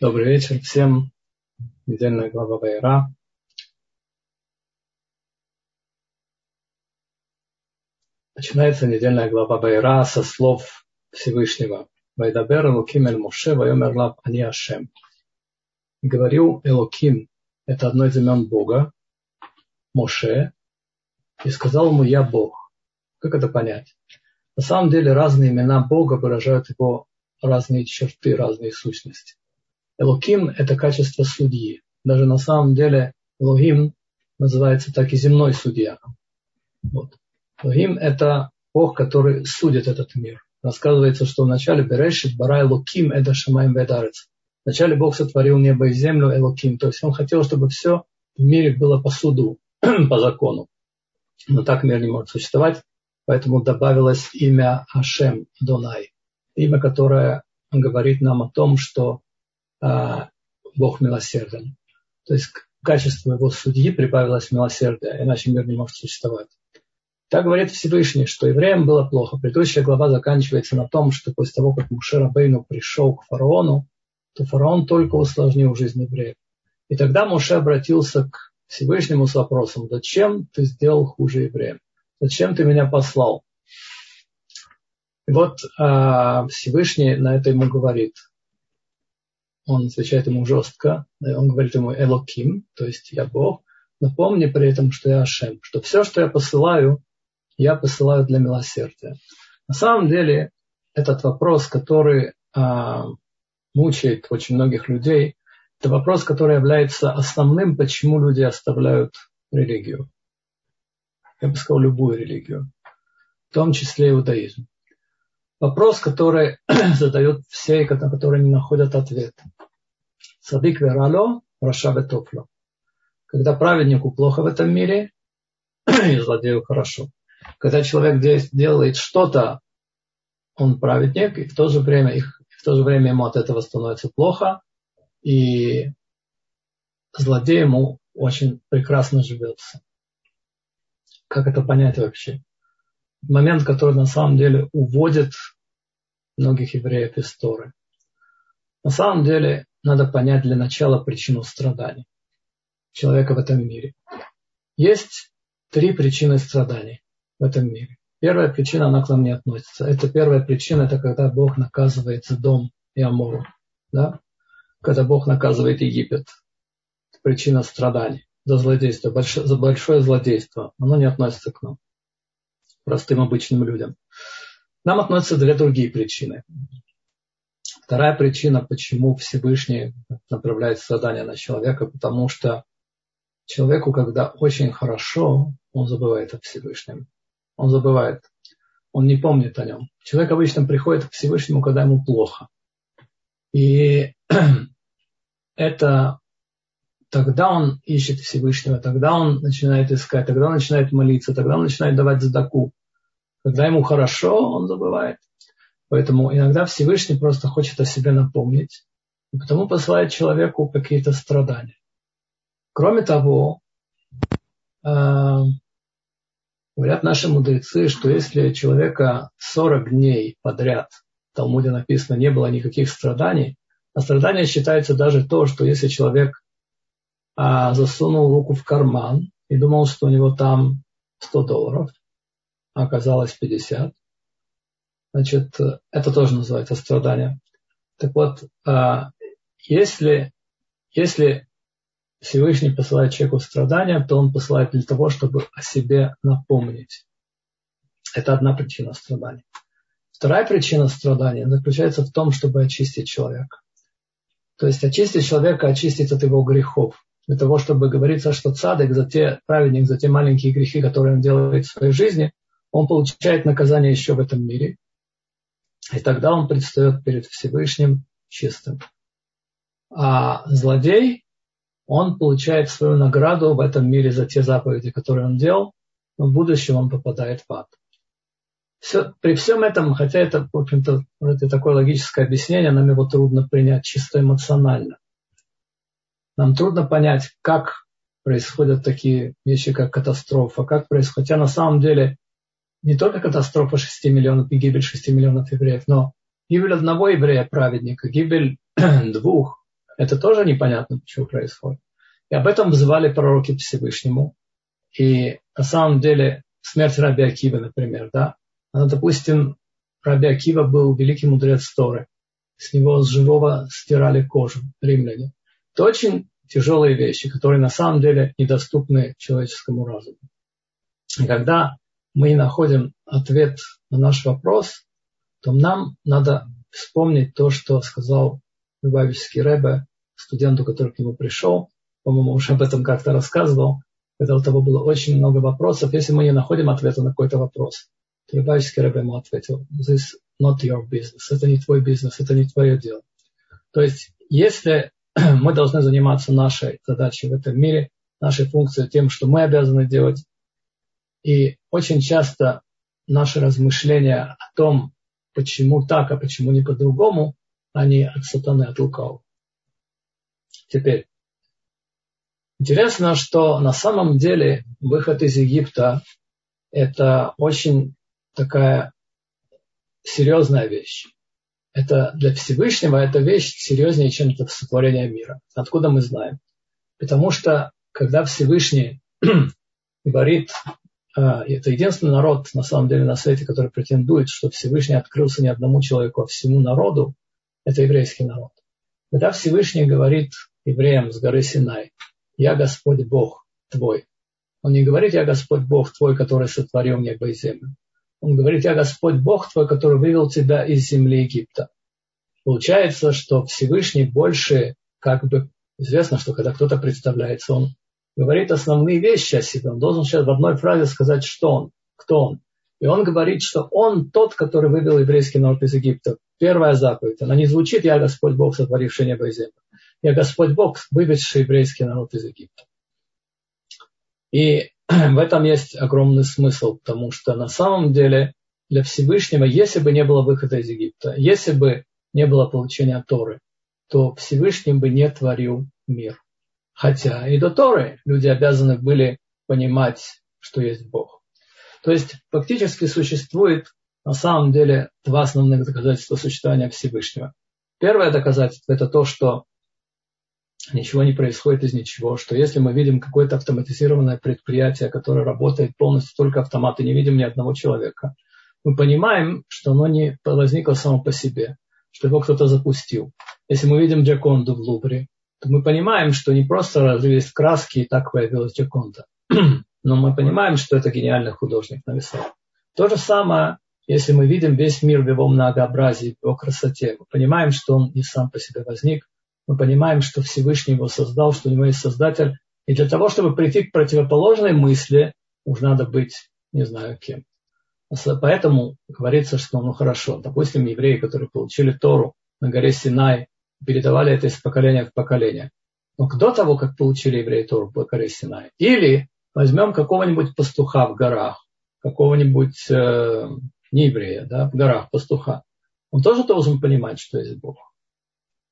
Добрый вечер всем. Недельная глава Вайра. Начинается недельная глава Вайра со слов Всевышнего. Вайдабер Элоким Эль Моше Вайомер Лав Ани Ашем. Говорил Элоким, это одно из имен Бога, Моше, и сказал ему «Я Бог». Как это понять? На самом деле разные имена Бога выражают его разные черты, разные сущности. Элоким – это качество судьи. Даже на самом деле Элогим называется так и земной судья. Вот. Элогим – это Бог, который судит этот мир. Рассказывается, что вначале Берешит Бара Элоким – это Шамаем Ведарец. Вначале Бог сотворил небо и землю Элоким. То есть Он хотел, чтобы все в мире было по суду, по закону. Но так мир не может существовать. Поэтому добавилось имя Ашем, Донай. Имя, которое говорит нам о том, что Бог милосерден. То есть к качеству его судьи прибавилось милосердие, иначе мир не может существовать. Так говорит Всевышний, что евреям было плохо. Предыдущая глава заканчивается на том, что после того, как Мушер Бейну пришел к фараону, то фараон только усложнил жизнь евреев. И тогда Муше обратился к Всевышнему с вопросом, зачем ты сделал хуже евреям? Зачем ты меня послал? И вот а, Всевышний на это ему говорит – он отвечает ему жестко, он говорит ему Элоким, то есть я Бог, но помни при этом, что я Ашем, что все, что я посылаю, я посылаю для милосердия. На самом деле этот вопрос, который а, мучает очень многих людей, это вопрос, который является основным, почему люди оставляют религию. Я бы сказал, любую религию, в том числе иудаизм. Вопрос, который задают все, на который не находят ответ. Садик верало, раша ветопло. Когда праведнику плохо в этом мире, и злодею хорошо. Когда человек делает что-то, он праведник, и в то же время, их, в то же время ему от этого становится плохо, и злодей ему очень прекрасно живется. Как это понять вообще? Момент, который на самом деле уводит многих евреев из Торы. На самом деле надо понять для начала причину страданий человека в этом мире. Есть три причины страданий в этом мире. Первая причина, она к нам не относится. Это первая причина, это когда Бог наказывает дом и Амору. Да? Когда Бог наказывает Египет. Это причина страданий за злодейство, за большое злодейство. Оно не относится к нам, простым обычным людям. Нам относятся две другие причины. Вторая причина, почему Всевышний направляет страдания на человека, потому что человеку, когда очень хорошо, он забывает о Всевышнем. Он забывает. Он не помнит о нем. Человек обычно приходит к Всевышнему, когда ему плохо. И это тогда он ищет Всевышнего, тогда он начинает искать, тогда он начинает молиться, тогда он начинает давать задаку. Когда ему хорошо, он забывает. Поэтому иногда Всевышний просто хочет о себе напомнить, и потому посылает человеку какие-то страдания. Кроме того, э, говорят наши мудрецы, что если человека 40 дней подряд, в Талмуде написано, не было никаких страданий, а страдание считается даже то, что если человек а, засунул руку в карман и думал, что у него там 100 долларов, а оказалось 50, Значит, это тоже называется страдание. Так вот, а, если, если Всевышний посылает человеку страдания, то он посылает для того, чтобы о себе напомнить. Это одна причина страданий. Вторая причина страдания заключается в том, чтобы очистить человека. То есть очистить человека, очистить от его грехов. Для того, чтобы говорится, что цадок за те, праведник за те маленькие грехи, которые он делает в своей жизни, он получает наказание еще в этом мире. И тогда он предстает перед Всевышним чистым. А злодей, он получает свою награду в этом мире за те заповеди, которые он делал, но в будущем он попадает в ад. Все, при всем этом, хотя это, в общем-то, это такое логическое объяснение, нам его трудно принять чисто эмоционально. Нам трудно понять, как происходят такие вещи, как катастрофа, как происходит. Хотя на самом деле не только катастрофа 6 миллионов и гибель 6 миллионов евреев, но гибель одного еврея праведника, гибель двух Это тоже непонятно, почему происходит. И об этом вызывали пророки Всевышнему. И на самом деле смерть Раби Акива, например, да, она, допустим, Раби Акива был великий мудрец Торы. С него с живого стирали кожу римляне. Это очень тяжелые вещи, которые на самом деле недоступны человеческому разуму. И когда мы находим ответ на наш вопрос, то нам надо вспомнить то, что сказал Любавический Рэбе студенту, который к нему пришел. По-моему, уже об этом как-то рассказывал. Когда у того было очень много вопросов. Если мы не находим ответа на какой-то вопрос, то Любавический Рэбе ему ответил, this not your business. Это не твой бизнес, это не твое дело. То есть, если мы должны заниматься нашей задачей в этом мире, нашей функцией, тем, что мы обязаны делать. И очень часто наши размышления о том, почему так, а почему не по-другому, они от сатаны, от лукавого. Теперь, интересно, что на самом деле выход из Египта – это очень такая серьезная вещь это для Всевышнего это вещь серьезнее, чем это сотворение мира. Откуда мы знаем? Потому что когда Всевышний говорит, это единственный народ на самом деле на свете, который претендует, что Всевышний открылся не одному человеку, а всему народу, это еврейский народ. Когда Всевышний говорит евреям с горы Синай, «Я Господь Бог твой», он не говорит «Я Господь Бог твой, который сотворил небо и землю». Он говорит, я Господь Бог твой, который вывел тебя из земли Египта. Получается, что Всевышний больше, как бы, известно, что когда кто-то представляется, он говорит основные вещи о себе. Он должен сейчас в одной фразе сказать, что он, кто он. И он говорит, что он тот, который вывел еврейский народ из Египта. Первая заповедь. Она не звучит «Я Господь Бог, сотворивший небо и землю». «Я Господь Бог, выведший еврейский народ из Египта». И в этом есть огромный смысл, потому что на самом деле для Всевышнего, если бы не было выхода из Египта, если бы не было получения Торы, то Всевышний бы не творил мир. Хотя и до Торы люди обязаны были понимать, что есть Бог. То есть фактически существует на самом деле два основных доказательства существования Всевышнего. Первое доказательство – это то, что ничего не происходит из ничего, что если мы видим какое-то автоматизированное предприятие, которое работает полностью только автомат, и не видим ни одного человека, мы понимаем, что оно не возникло само по себе, что его кто-то запустил. Если мы видим Джаконду в Лувре, то мы понимаем, что не просто разлились краски и так появилась Джаконда, но мы понимаем, что это гениальный художник нарисовал. То же самое, если мы видим весь мир в его многообразии, в его красоте, мы понимаем, что он не сам по себе возник, мы понимаем, что Всевышний его создал, что у него есть создатель. И для того, чтобы прийти к противоположной мысли, уж надо быть, не знаю кем. Поэтому говорится, что ну хорошо, допустим, евреи, которые получили Тору на горе Синай, передавали это из поколения в поколение. Но до того, как получили евреи Тору по горе Синай, или возьмем какого-нибудь пастуха в горах, какого-нибудь э, не еврея, да, в горах пастуха, он тоже должен понимать, что есть Бог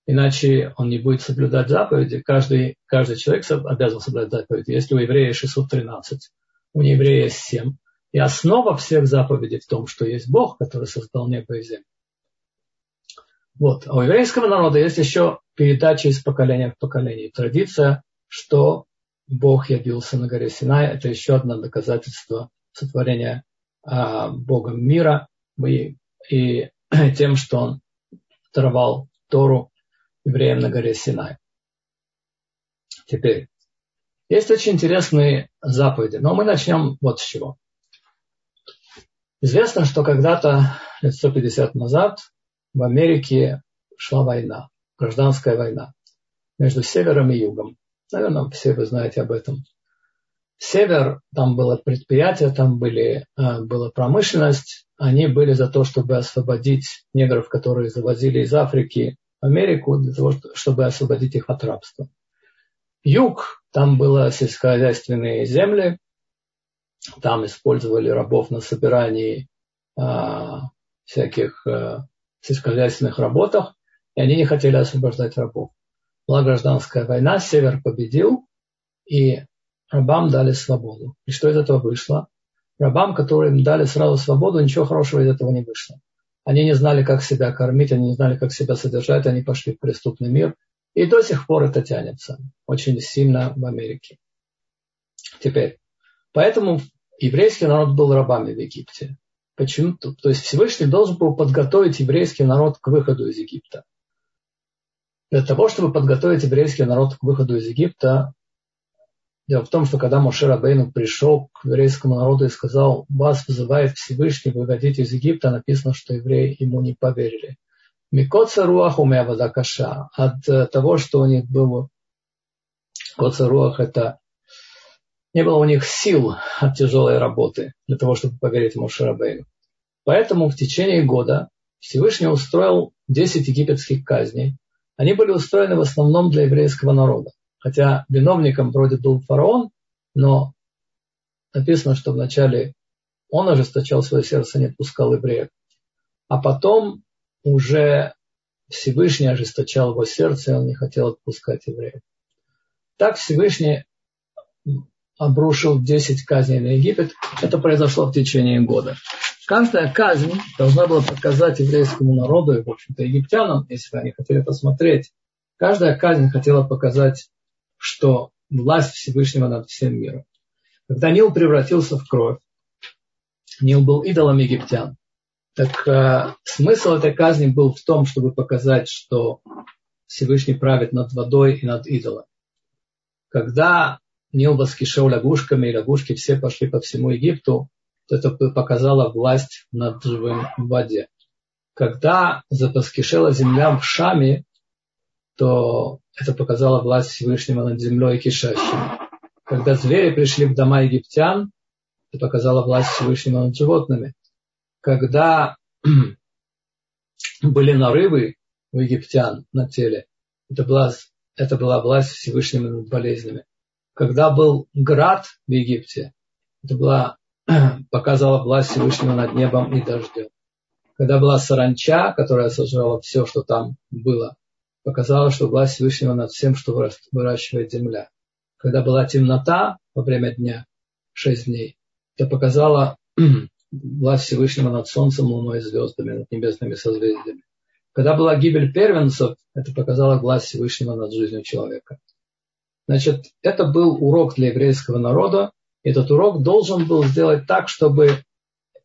иначе он не будет соблюдать заповеди. Каждый, каждый человек обязан соблюдать заповеди. Если у еврея 613, у нееврея есть 7. И основа всех заповедей в том, что есть Бог, который создал небо и землю. Вот. А у еврейского народа есть еще передача из поколения в поколение. Традиция, что Бог явился на горе Синай. Это еще одно доказательство сотворения а, Богом мира и, и тем, что Он даровал Тору евреям на горе Синай. Теперь, есть очень интересные заповеди, но мы начнем вот с чего. Известно, что когда-то, лет 150 назад, в Америке шла война, гражданская война между севером и югом. Наверное, все вы знаете об этом. Север, там было предприятие, там были, э, была промышленность. Они были за то, чтобы освободить негров, которые завозили из Африки Америку для того, чтобы освободить их от рабства. Юг, там было сельскохозяйственные земли, там использовали рабов на собирании а, всяких а, сельскохозяйственных работах, и они не хотели освобождать рабов. Была гражданская война, север победил, и рабам дали свободу. И что из этого вышло? Рабам, которым дали сразу свободу, ничего хорошего из этого не вышло. Они не знали, как себя кормить, они не знали, как себя содержать, они пошли в преступный мир И до сих пор это тянется очень сильно в Америке. Теперь, поэтому еврейский народ был рабами в Египте. Почему? То есть Всевышний должен был подготовить еврейский народ к выходу из Египта. Для того, чтобы подготовить еврейский народ к выходу из Египта, дело в том, что когда Моше Рабейну пришел к еврейскому народу и сказал, вас вызывает Всевышний выходить из Египта, написано, что евреи ему не поверили. Микоца руах умя вода каша. От э, того, что у них было коца руах, это не было у них сил от тяжелой работы для того, чтобы поверить Моше Рабейну. Поэтому в течение года Всевышний устроил 10 египетских казней. Они были устроены в основном для еврейского народа. Хотя виновником вроде был фараон, но написано, что вначале он ожесточал свое сердце, не отпускал евреев. А потом уже Всевышний ожесточал его сердце, и он не хотел отпускать евреев. Так Всевышний обрушил 10 казней на Египет. Это произошло в течение года. Каждая казнь должна была показать еврейскому народу и, в общем-то, египтянам, если они хотели посмотреть, каждая казнь хотела показать, что власть Всевышнего над всем миром. Когда Нил превратился в кровь, Нил был идолом египтян. Так э, смысл этой казни был в том, чтобы показать, что Всевышний правит над водой и над идолом. Когда Нил воскишел лягушками, и лягушки все пошли по всему Египту, то это показало власть над живым в воде. Когда запоскишела земля в Шаме, то это показало власть Всевышнего над землей и кишащими. Когда звери пришли в дома египтян, это показало власть Всевышнего над животными когда были нарывы у египтян на теле, это была, это была власть Всевышнего над болезнями. Когда был град в Египте, это была, показала власть Всевышнего над небом и дождем. Когда была саранча, которая сожрала все, что там было, показала, что власть Всевышнего над всем, что выращивает земля. Когда была темнота во время дня, шесть дней, это показала власть Всевышнего над Солнцем, Луной звездами, над небесными созвездиями. Когда была гибель первенцев, это показало власть Всевышнего над жизнью человека. Значит, это был урок для еврейского народа. Этот урок должен был сделать так, чтобы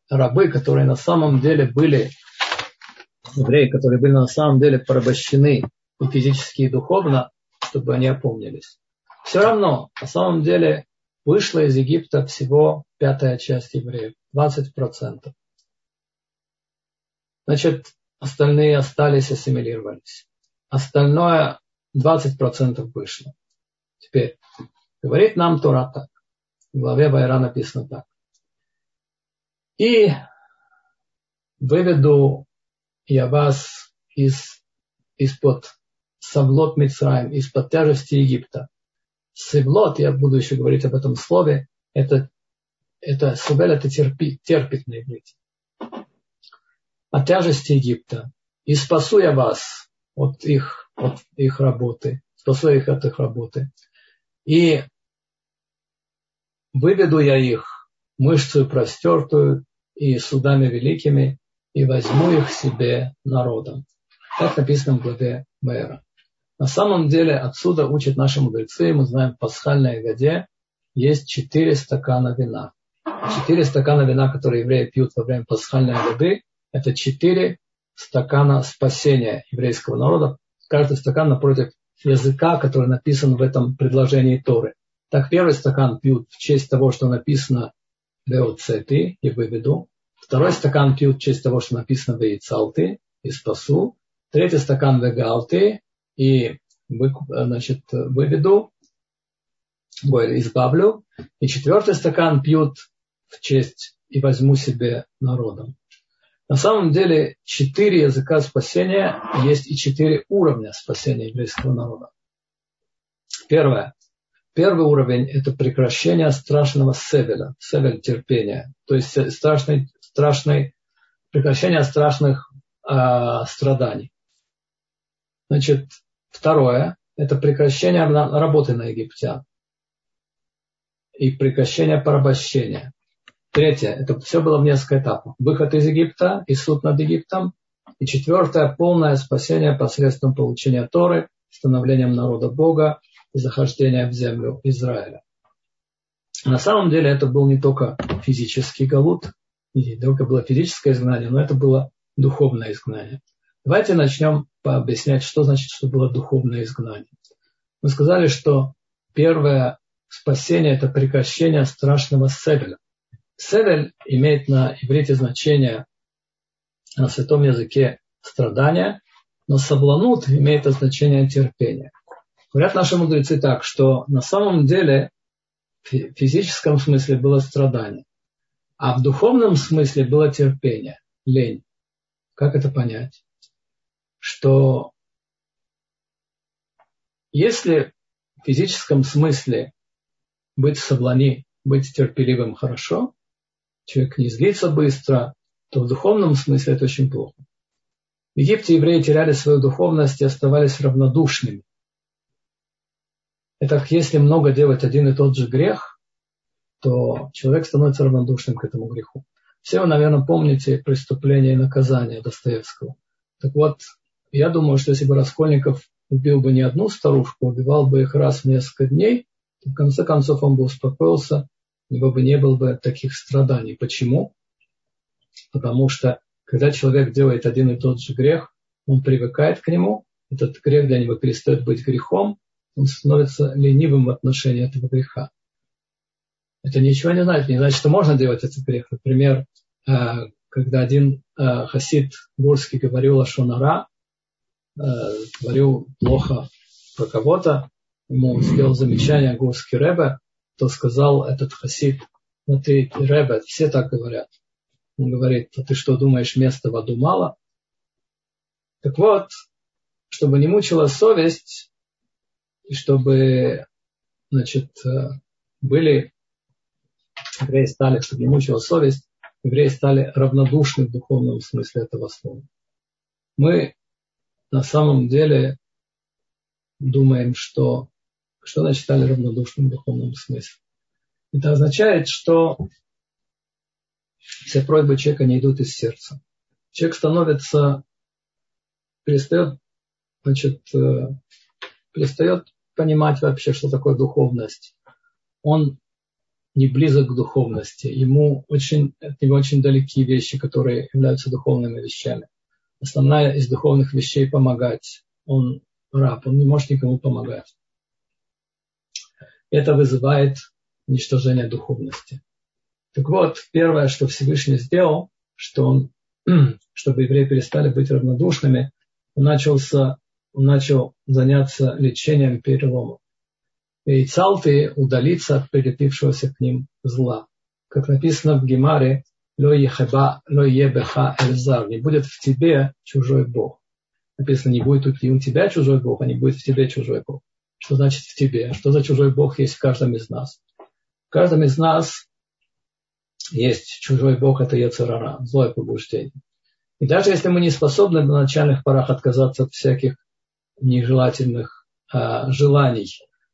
рабы, которые на самом деле были, евреи, которые были на самом деле порабощены и физически, и духовно, чтобы они опомнились. Все равно, на самом деле, вышла из Египта всего пятая часть евреев. 20%. Значит, остальные остались, ассимилировались. Остальное 20% вышло. Теперь, говорит нам Тора так. В главе Байра написано так. И выведу я вас из, из-под савлот Мицраем, из-под тяжести Египта. Севлот, я буду еще говорить об этом слове, это это Субель это терпит, терпит на иврите. От тяжести Египта. И спасу я вас от их, от их работы. Спасу их от их работы. И выведу я их мышцу простертую и судами великими, и возьму их себе народом. Так написано в главе Мэра. На самом деле отсюда учат наши мудрецы, мы знаем, в пасхальной годе есть четыре стакана вина. Четыре стакана вина, которые евреи пьют во время пасхальной воды, это четыре стакана спасения еврейского народа. Каждый стакан напротив языка, который написан в этом предложении Торы. Так первый стакан пьют в честь того, что написано Веоцети и выведу. Второй стакан пьют в честь того, что написано Вейцалты и спасу. Третий стакан Вегалты и значит, выведу, избавлю. И четвертый стакан пьют в честь и возьму себе народом. На самом деле четыре языка спасения есть и четыре уровня спасения еврейского народа. Первое. Первый уровень – это прекращение страшного севеля, севель терпения, то есть страшный, страшный, прекращение страшных э, страданий. Значит, второе – это прекращение работы на египтян и прекращение порабощения. Третье, это все было в несколько этапов. Выход из Египта и суд над Египтом. И четвертое, полное спасение посредством получения Торы, становлением народа Бога и захождением в землю Израиля. На самом деле это был не только физический галут, не только было физическое изгнание, но это было духовное изгнание. Давайте начнем пообъяснять, что значит, что было духовное изгнание. Мы сказали, что первое спасение – это прекращение страшного севеля. Севель имеет на иврите значение на святом языке страдания, но сабланут имеет значение терпения. Говорят наши мудрецы так, что на самом деле в физическом смысле было страдание, а в духовном смысле было терпение, лень. Как это понять? Что если в физическом смысле быть в соблани, быть терпеливым хорошо, человек не злится быстро, то в духовном смысле это очень плохо. В Египте евреи теряли свою духовность и оставались равнодушными. Это если много делать один и тот же грех, то человек становится равнодушным к этому греху. Все вы, наверное, помните преступление и наказание Достоевского. Так вот, я думаю, что если бы Раскольников убил бы не одну старушку, убивал бы их раз в несколько дней, то в конце концов он бы успокоился, ибо бы не было бы таких страданий. Почему? Потому что когда человек делает один и тот же грех, он привыкает к нему, этот грех для него перестает быть грехом, он становится ленивым в отношении этого греха. Это ничего не значит. Не значит, что можно делать этот грех. Например, э, когда один э, хасид Гурский говорил о Шонара, э, говорил плохо про кого-то, ему сделал замечание Гурский Ребе, то сказал этот хасид, смотри, Ребе, все так говорят. Он говорит, а ты что думаешь, места в аду мало? Так вот, чтобы не мучила совесть, и чтобы, значит, были, евреи стали, чтобы не мучила совесть, евреи стали равнодушны в духовном смысле этого слова. Мы на самом деле думаем, что что значит стали равнодушным в духовном смысле? Это означает, что все просьбы человека не идут из сердца. Человек становится, перестает, значит, э, перестает понимать вообще, что такое духовность. Он не близок к духовности. Ему очень, от него очень далеки вещи, которые являются духовными вещами. Основная из духовных вещей – помогать. Он раб, он не может никому помогать. Это вызывает уничтожение духовности. Так вот, первое, что Всевышний сделал, что он, чтобы евреи перестали быть равнодушными, он, начался, он начал заняться лечением переломов. И цалты удалиться от прилепившегося к ним зла. Как написано в Гемаре, «Ло ехеба, ло ебеха эльзар» «Не будет в тебе чужой Бог». Написано, не будет у тебя чужой Бог, а не будет в тебе чужой Бог. Что значит в тебе? Что за чужой Бог есть в каждом из нас? В каждом из нас есть чужой Бог, это Яцерара, злое побуждение. И даже если мы не способны на начальных порах отказаться от всяких нежелательных а, желаний,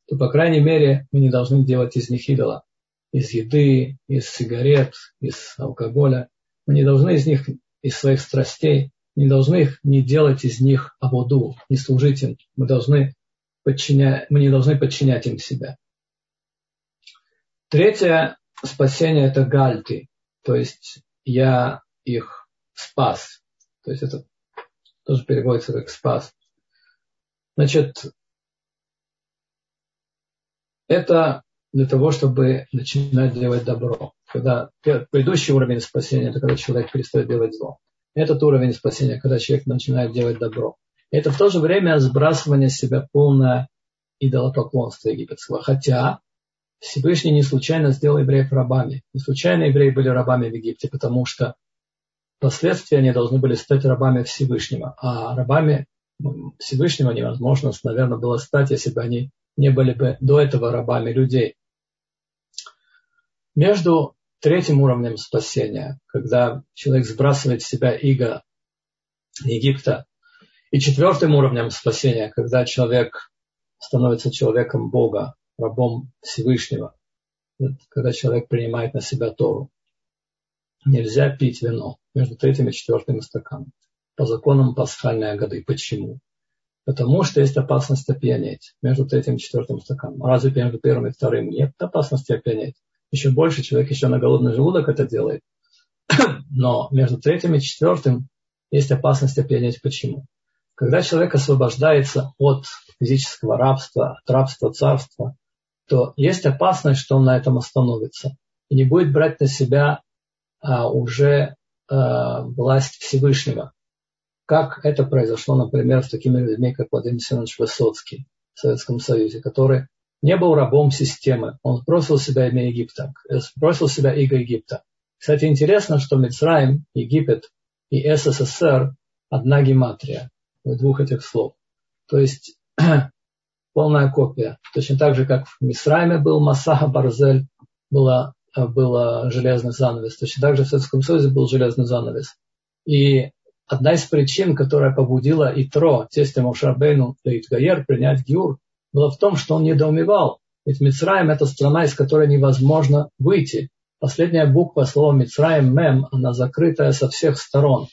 то, по крайней мере, мы не должны делать из них идола. Из еды, из сигарет, из алкоголя. Мы не должны из них, из своих страстей, не должны их не делать из них абуду, не служить им. Мы, должны подчинять, мы не должны подчинять им себя. Третье спасение это гальты, то есть я их спас. То есть это тоже переводится как спас. Значит, это для того, чтобы начинать делать добро. Когда предыдущий уровень спасения, это когда человек перестает делать зло. Этот уровень спасения, когда человек начинает делать добро. Это в то же время сбрасывание с себя полное идолопоклонство египетского. Хотя Всевышний не случайно сделал евреев рабами. Не случайно евреи были рабами в Египте, потому что впоследствии они должны были стать рабами Всевышнего. А рабами Всевышнего невозможно, наверное, было стать, если бы они не были бы до этого рабами людей. Между третьим уровнем спасения, когда человек сбрасывает с себя иго Египта, и четвертым уровнем спасения, когда человек становится человеком Бога, рабом Всевышнего, когда человек принимает на себя Тору. Нельзя пить вино между третьим и четвертым стаканом. По законам пасхальной годы. Почему? Потому что есть опасность опьянеть между третьим и четвертым стаканом. Разве между первым и вторым нет опасности опьянеть? Еще больше человек еще на голодный желудок это делает. Но между третьим и четвертым есть опасность опьянеть. Почему? Когда человек освобождается от физического рабства, от рабства царства, то есть опасность, что он на этом остановится и не будет брать на себя а, уже а, власть Всевышнего. Как это произошло, например, с такими людьми, как Владимир Семенович Высоцкий в Советском Союзе, который не был рабом системы. Он сбросил себя имя Египта, сбросил себя иго Египта. Кстати, интересно, что Мицраим, Египет и СССР одна гематрия двух этих слов. То есть полная копия. Точно так же, как в Мисрайме был Масаха Барзель, было, было железный занавес. Точно так же в Советском Союзе был железный занавес. И одна из причин, которая побудила Итро, тестя Мошарбейну Лейтгаер, принять Гюр, была в том, что он недоумевал. Ведь Мицраем – это страна, из которой невозможно выйти. Последняя буква слова Мицраем, Мем, она закрытая со всех сторон.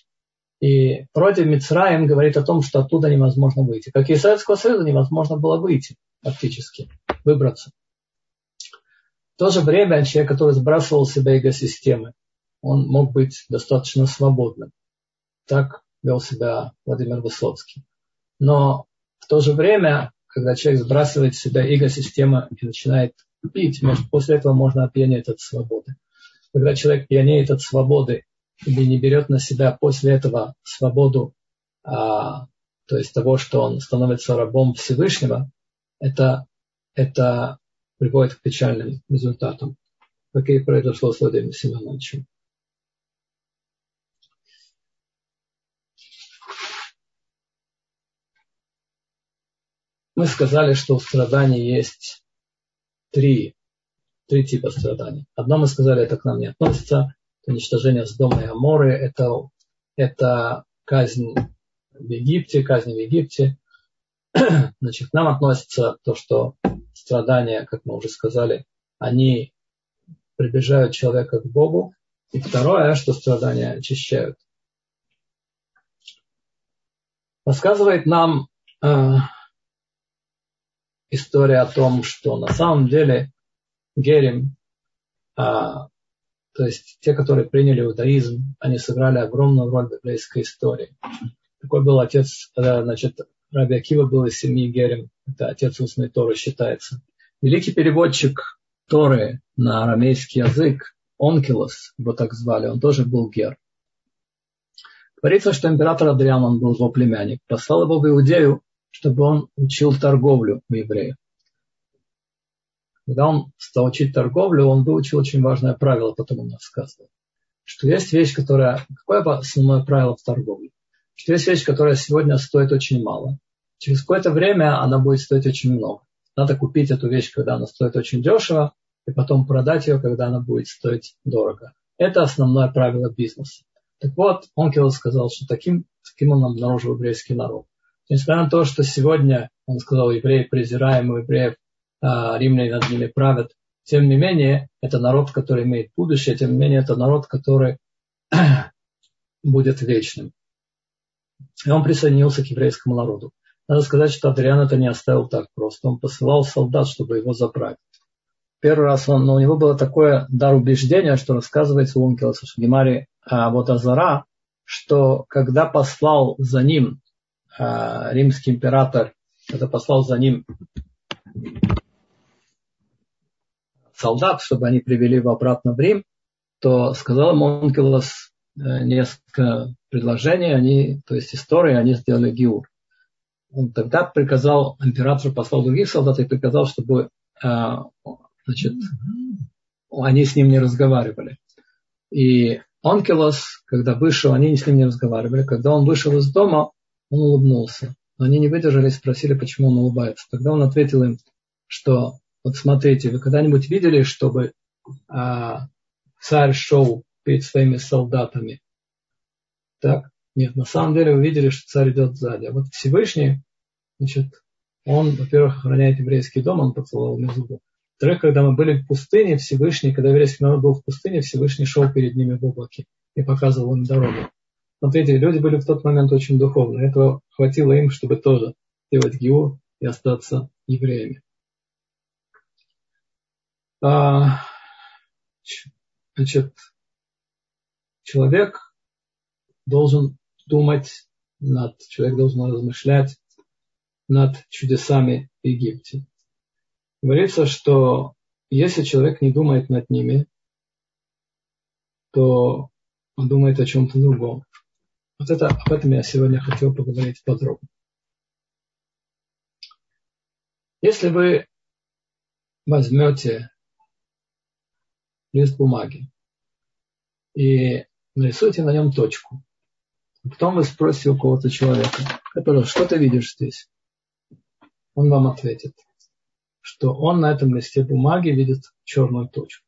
И против Мицраем говорит о том, что оттуда невозможно выйти. Как и из Советского Союза невозможно было выйти фактически, выбраться. В то же время человек, который сбрасывал себя экосистемы, он мог быть достаточно свободным. Так вел себя Владимир Высоцкий. Но в то же время, когда человек сбрасывает с себя эго-систему и начинает пить, может, после этого можно опьянеть от свободы. Когда человек пьянеет от свободы или не берет на себя после этого свободу, а, то есть того, что он становится рабом Всевышнего, это, это приводит к печальным результатам, как и произошло с Владимиром Семеновичем. Мы сказали, что у страданий есть три, три типа страданий. Одно мы сказали, это к нам не относится, уничтожение Сдома и Аморы, это, это казнь в Египте, казнь в Египте. Значит, к нам относится то, что страдания, как мы уже сказали, они приближают человека к Богу. И второе, что страдания очищают. Рассказывает нам э, история о том, что на самом деле Герим, э, то есть те, которые приняли иудаизм, они сыграли огромную роль в еврейской истории. Такой был отец, значит, Раби Акива был из семьи Герем, это отец устной Торы считается. Великий переводчик Торы на арамейский язык, Онкилос, его так звали, он тоже был гер. Говорится, что император Адриан, он был его племянник, послал его в Иудею, чтобы он учил торговлю у евреев. Когда он стал учить торговлю, он выучил очень важное правило, потом он рассказывал. Что есть вещь, которая... Какое основное правило в торговле? Что есть вещь, которая сегодня стоит очень мало. Через какое-то время она будет стоить очень много. Надо купить эту вещь, когда она стоит очень дешево, и потом продать ее, когда она будет стоить дорого. Это основное правило бизнеса. Так вот, Онкел сказал, что таким, таким он обнаружил еврейский народ. Несмотря на то, что сегодня, он сказал, евреи презираем, у евреев римляне над ними правят. Тем не менее, это народ, который имеет будущее, тем не менее, это народ, который будет вечным. И он присоединился к еврейскому народу. Надо сказать, что Адриан это не оставил так просто. Он посылал солдат, чтобы его забрать. Первый раз он, но у него было такое дар убеждения, что рассказывается у Ункелоса Шагимари а, вот Азара, что когда послал за ним а, римский император, когда послал за ним солдат, чтобы они привели его обратно в Рим, то сказал Монкелос э, несколько предложений, они, то есть истории, они сделали гиур. Он тогда приказал, император послал других солдат и приказал, чтобы а, значит, они с ним не разговаривали. И Онкелос, когда вышел, они с ним не разговаривали. Когда он вышел из дома, он улыбнулся. Но они не выдержали и спросили, почему он улыбается. Тогда он ответил им, что вот смотрите, вы когда-нибудь видели, чтобы а, царь шел перед своими солдатами? Так? Нет, на самом деле вы видели, что царь идет сзади. А вот Всевышний, значит, он, во-первых, охраняет еврейский дом, он поцеловал Мезуду. Во-вторых, когда мы были в пустыне, Всевышний, когда еврейский народ был в пустыне, Всевышний шел перед ними в облаке и показывал им дорогу. Смотрите, люди были в тот момент очень духовны. Этого хватило им, чтобы тоже сделать гиур и остаться евреями. А, значит, человек должен думать над, человек должен размышлять над чудесами Египте. Говорится, что если человек не думает над ними, то он думает о чем-то другом. Вот это, об этом я сегодня хотел поговорить подробно. Если вы возьмете лист бумаги и нарисуйте на нем точку, потом вы спросите у кого-то человека, который, что ты видишь здесь? Он вам ответит, что он на этом листе бумаги видит черную точку.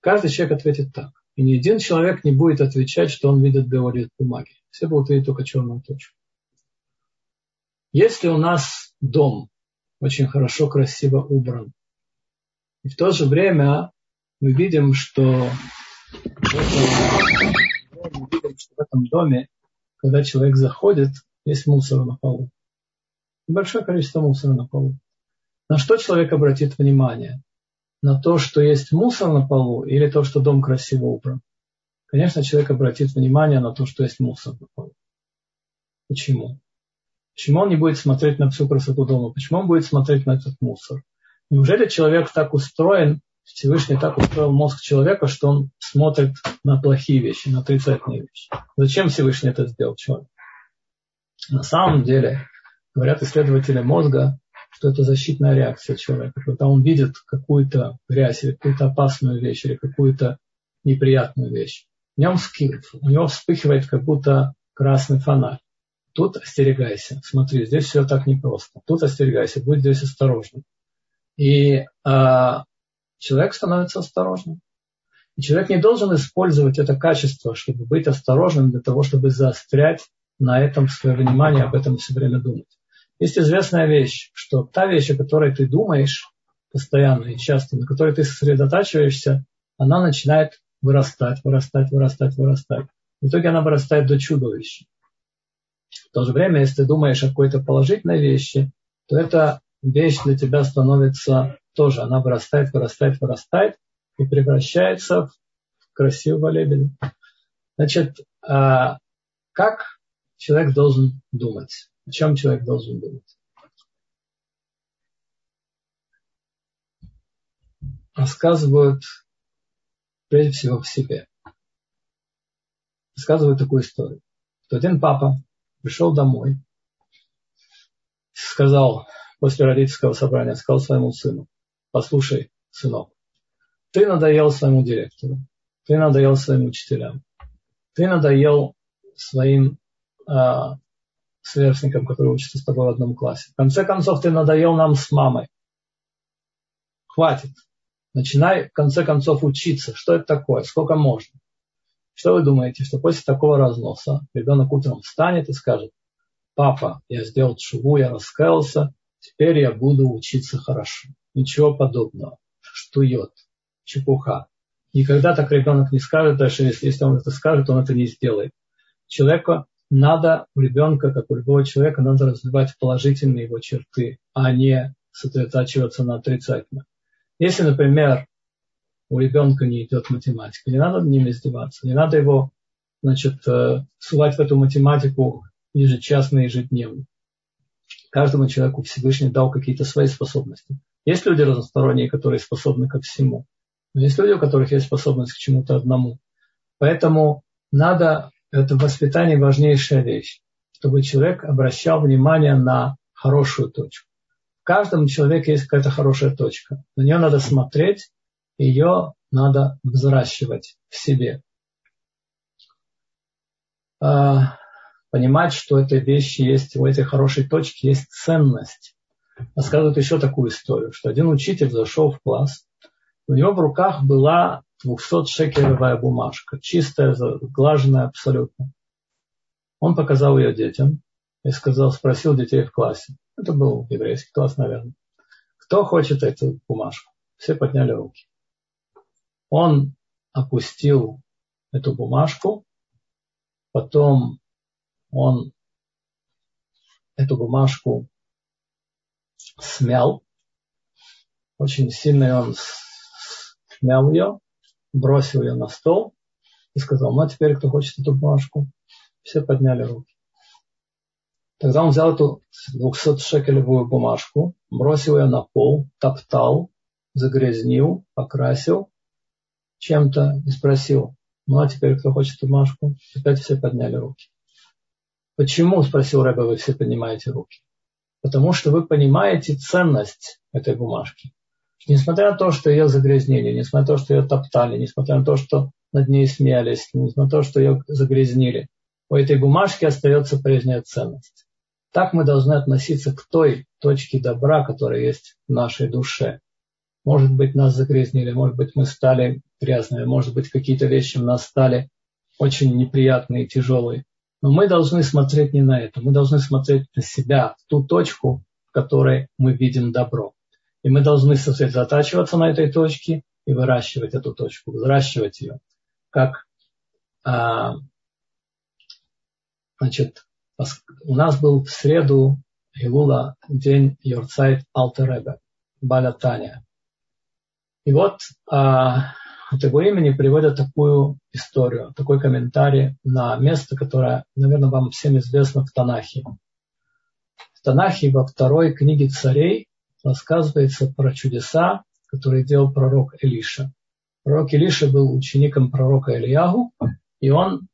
Каждый человек ответит так. И ни один человек не будет отвечать, что он видит белый лист бумаги. Все будут видеть только черную точку. Если у нас дом очень хорошо, красиво убран, и в то же время мы видим, что в этом, видим, что в этом доме когда человек заходит, есть мусор на полу. Большое количество мусора на полу. На что человек обратит внимание? На то, что есть мусор на полу или то, что дом красиво убран? Конечно, человек обратит внимание на то, что есть мусор на полу. Почему? Почему он не будет смотреть на всю красоту дома? Почему он будет смотреть на этот мусор? Неужели человек так устроен, Всевышний так устроил мозг человека, что он смотрит на плохие вещи, на отрицательные вещи. Зачем Всевышний это сделал человек? На самом деле, говорят исследователи мозга, что это защитная реакция человека. Когда он видит какую-то грязь или какую-то опасную вещь или какую-то неприятную вещь, в нем у него вспыхивает как будто красный фонарь. Тут остерегайся, смотри, здесь все так непросто. Тут остерегайся, будь здесь осторожным. И а, человек становится осторожным. И человек не должен использовать это качество, чтобы быть осторожным для того, чтобы заострять на этом свое внимание, об этом все время думать. Есть известная вещь, что та вещь, о которой ты думаешь постоянно и часто, на которой ты сосредотачиваешься, она начинает вырастать, вырастать, вырастать, вырастать. В итоге она вырастает до чудовища. В то же время, если ты думаешь о какой-то положительной вещи, то эта вещь для тебя становится тоже она вырастает, вырастает, вырастает и превращается в красивого лебедя. Значит, а, как человек должен думать? О чем человек должен думать? Рассказывают прежде всего в себе. Рассказывают такую историю, что один папа пришел домой, сказал после родительского собрания, сказал своему сыну, послушай, сынок, ты надоел своему директору, ты надоел своим учителям, ты надоел своим э, сверстникам, которые учатся с тобой в одном классе. В конце концов, ты надоел нам с мамой. Хватит. Начинай, в конце концов, учиться. Что это такое? Сколько можно? Что вы думаете, что после такого разноса ребенок утром встанет и скажет, папа, я сделал шубу, я раскаялся, теперь я буду учиться хорошо. Ничего подобного. Штует. Чепуха. Никогда так ребенок не скажет, даже если, если он это скажет, он это не сделает. Человеку надо, у ребенка, как у любого человека, надо развивать положительные его черты, а не сосредотачиваться на отрицательных. Если, например, у ребенка не идет математика, не надо над ним издеваться, не надо его значит, э, сувать в эту математику ежечасно, ежедневно. Каждому человеку Всевышний дал какие-то свои способности. Есть люди разносторонние, которые способны ко всему. Но есть люди, у которых есть способность к чему-то одному. Поэтому надо, это воспитание важнейшая вещь, чтобы человек обращал внимание на хорошую точку. В каждом человеке есть какая-то хорошая точка. На нее надо смотреть, ее надо взращивать в себе. А, понимать, что этой вещи есть, у этой хорошей точки есть ценность рассказывают еще такую историю, что один учитель зашел в класс, у него в руках была 200-шекелевая бумажка, чистая, глаженная абсолютно. Он показал ее детям и сказал, спросил детей в классе. Это был еврейский класс, наверное. Кто хочет эту бумажку? Все подняли руки. Он опустил эту бумажку, потом он эту бумажку смял, очень сильно он смял ее, бросил ее на стол и сказал, ну а теперь кто хочет эту бумажку? Все подняли руки. Тогда он взял эту 200-шекелевую бумажку, бросил ее на пол, топтал, загрязнил, покрасил чем-то и спросил, ну а теперь кто хочет бумажку? Опять все подняли руки. Почему, спросил Рэбе, вы все поднимаете руки? Потому что вы понимаете ценность этой бумажки. Несмотря на то, что ее загрязнили, несмотря на то, что ее топтали, несмотря на то, что над ней смеялись, несмотря на то, что ее загрязнили, у этой бумажки остается прежняя ценность. Так мы должны относиться к той точке добра, которая есть в нашей душе. Может быть, нас загрязнили, может быть, мы стали грязными, может быть, какие-то вещи у нас стали очень неприятные, тяжелые. Но мы должны смотреть не на это, мы должны смотреть на себя, в ту точку, в которой мы видим добро. И мы должны сосредотачиваться на этой точке и выращивать эту точку, выращивать ее. Как а, значит, у нас был в среду Гилула день Йорцайт Алтеребе, Баля Таня. И вот а, от его имени приводят такую историю, такой комментарий на место, которое, наверное, вам всем известно в Танахе. В Танахе во второй книге царей рассказывается про чудеса, которые делал пророк Илиша. Пророк Илиша был учеником пророка Ильягу, и он,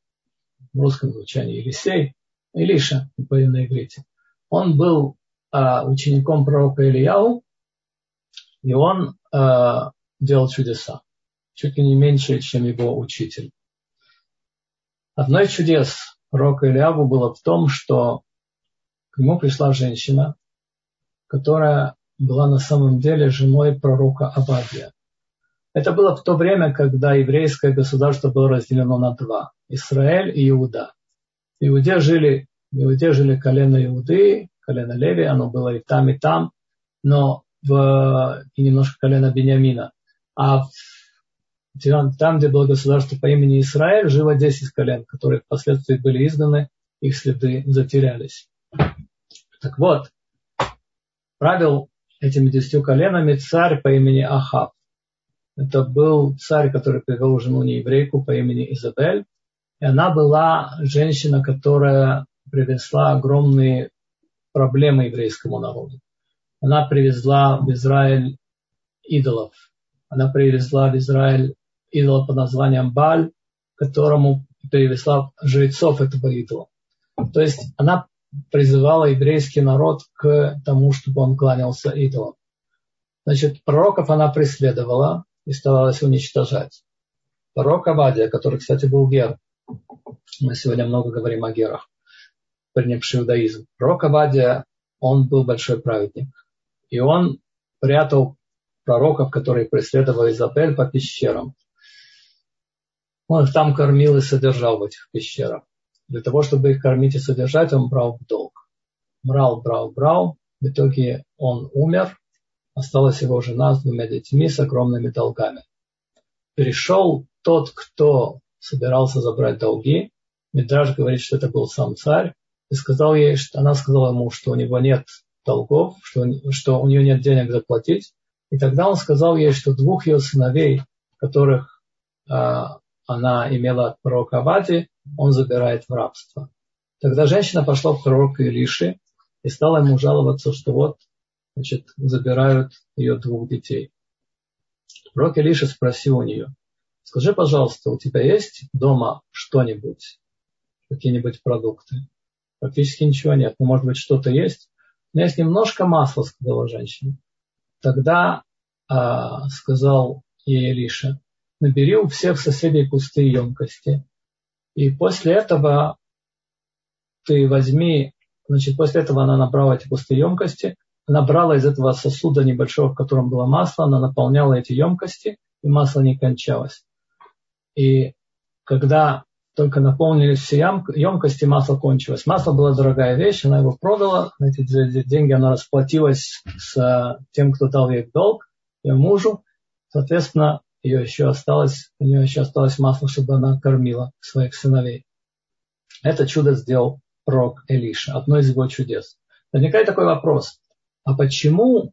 в русском звучании Елисей, Илиша на иврите, он был а, учеником пророка Ильягу, и он а, делал чудеса, чуть ли не меньше, чем его учитель. Одно из чудес пророка Ильяву было в том, что к нему пришла женщина, которая была на самом деле женой пророка Абадия. Это было в то время, когда еврейское государство было разделено на два – Израиль и Иуда. В Иуде жили, в Иуде жили колено Иуды, колено Леви, оно было и там, и там, но в, и немножко колено Бениамина. А там, где было государство по имени Израиль, жило 10 колен, которые впоследствии были изгнаны, их следы затерялись. Так вот, правил этими десятью коленами царь по имени Ахав. Это был царь, который привел жену нееврейку по имени Изабель. И она была женщина, которая привезла огромные проблемы еврейскому народу. Она привезла в Израиль идолов. Она привезла в Израиль идола под названием Баль, которому привезла жрецов этого идола. То есть она призывала еврейский народ к тому, чтобы он кланялся идолам. Значит, пророков она преследовала и старалась уничтожать. Пророк Абадия, который, кстати, был гер, мы сегодня много говорим о герах, принявший иудаизм. Пророк Абадия, он был большой праведник. И он прятал пророков, которые преследовали Изабель по пещерам. Он их там кормил и содержал в этих пещерах. Для того, чтобы их кормить и содержать, он брал долг. Брал, брал, брал. В итоге он умер. Осталась его жена с двумя детьми с огромными долгами. Пришел тот, кто собирался забрать долги. Мидраж говорит, что это был сам царь. И сказал ей, что она сказала ему, что у него нет долгов, что, что у нее нет денег заплатить. И тогда он сказал ей, что двух ее сыновей, которых а, она имела от пророка Авади, он забирает в рабство. Тогда женщина пошла к пророку Илиши и стала ему жаловаться, что вот, значит, забирают ее двух детей. Пророк Илиша спросил у нее, скажи, пожалуйста, у тебя есть дома что-нибудь, какие-нибудь продукты? Практически ничего нет, но может быть что-то есть? У меня есть немножко масла, сказала женщина. Тогда а, сказал ей Илиша, набери у всех соседей пустые емкости. И после этого ты возьми, значит, после этого она набрала эти пустые емкости, она брала из этого сосуда небольшого, в котором было масло, она наполняла эти емкости, и масло не кончалось. И когда только наполнились все емкости, масло кончилось. Масло была дорогая вещь, она его продала, на эти деньги она расплатилась с тем, кто дал ей долг, ее мужу. Соответственно, ее еще осталось, у нее еще осталось масло, чтобы она кормила своих сыновей. Это чудо сделал пророк Элиша, одно из его чудес. Возникает такой вопрос. а почему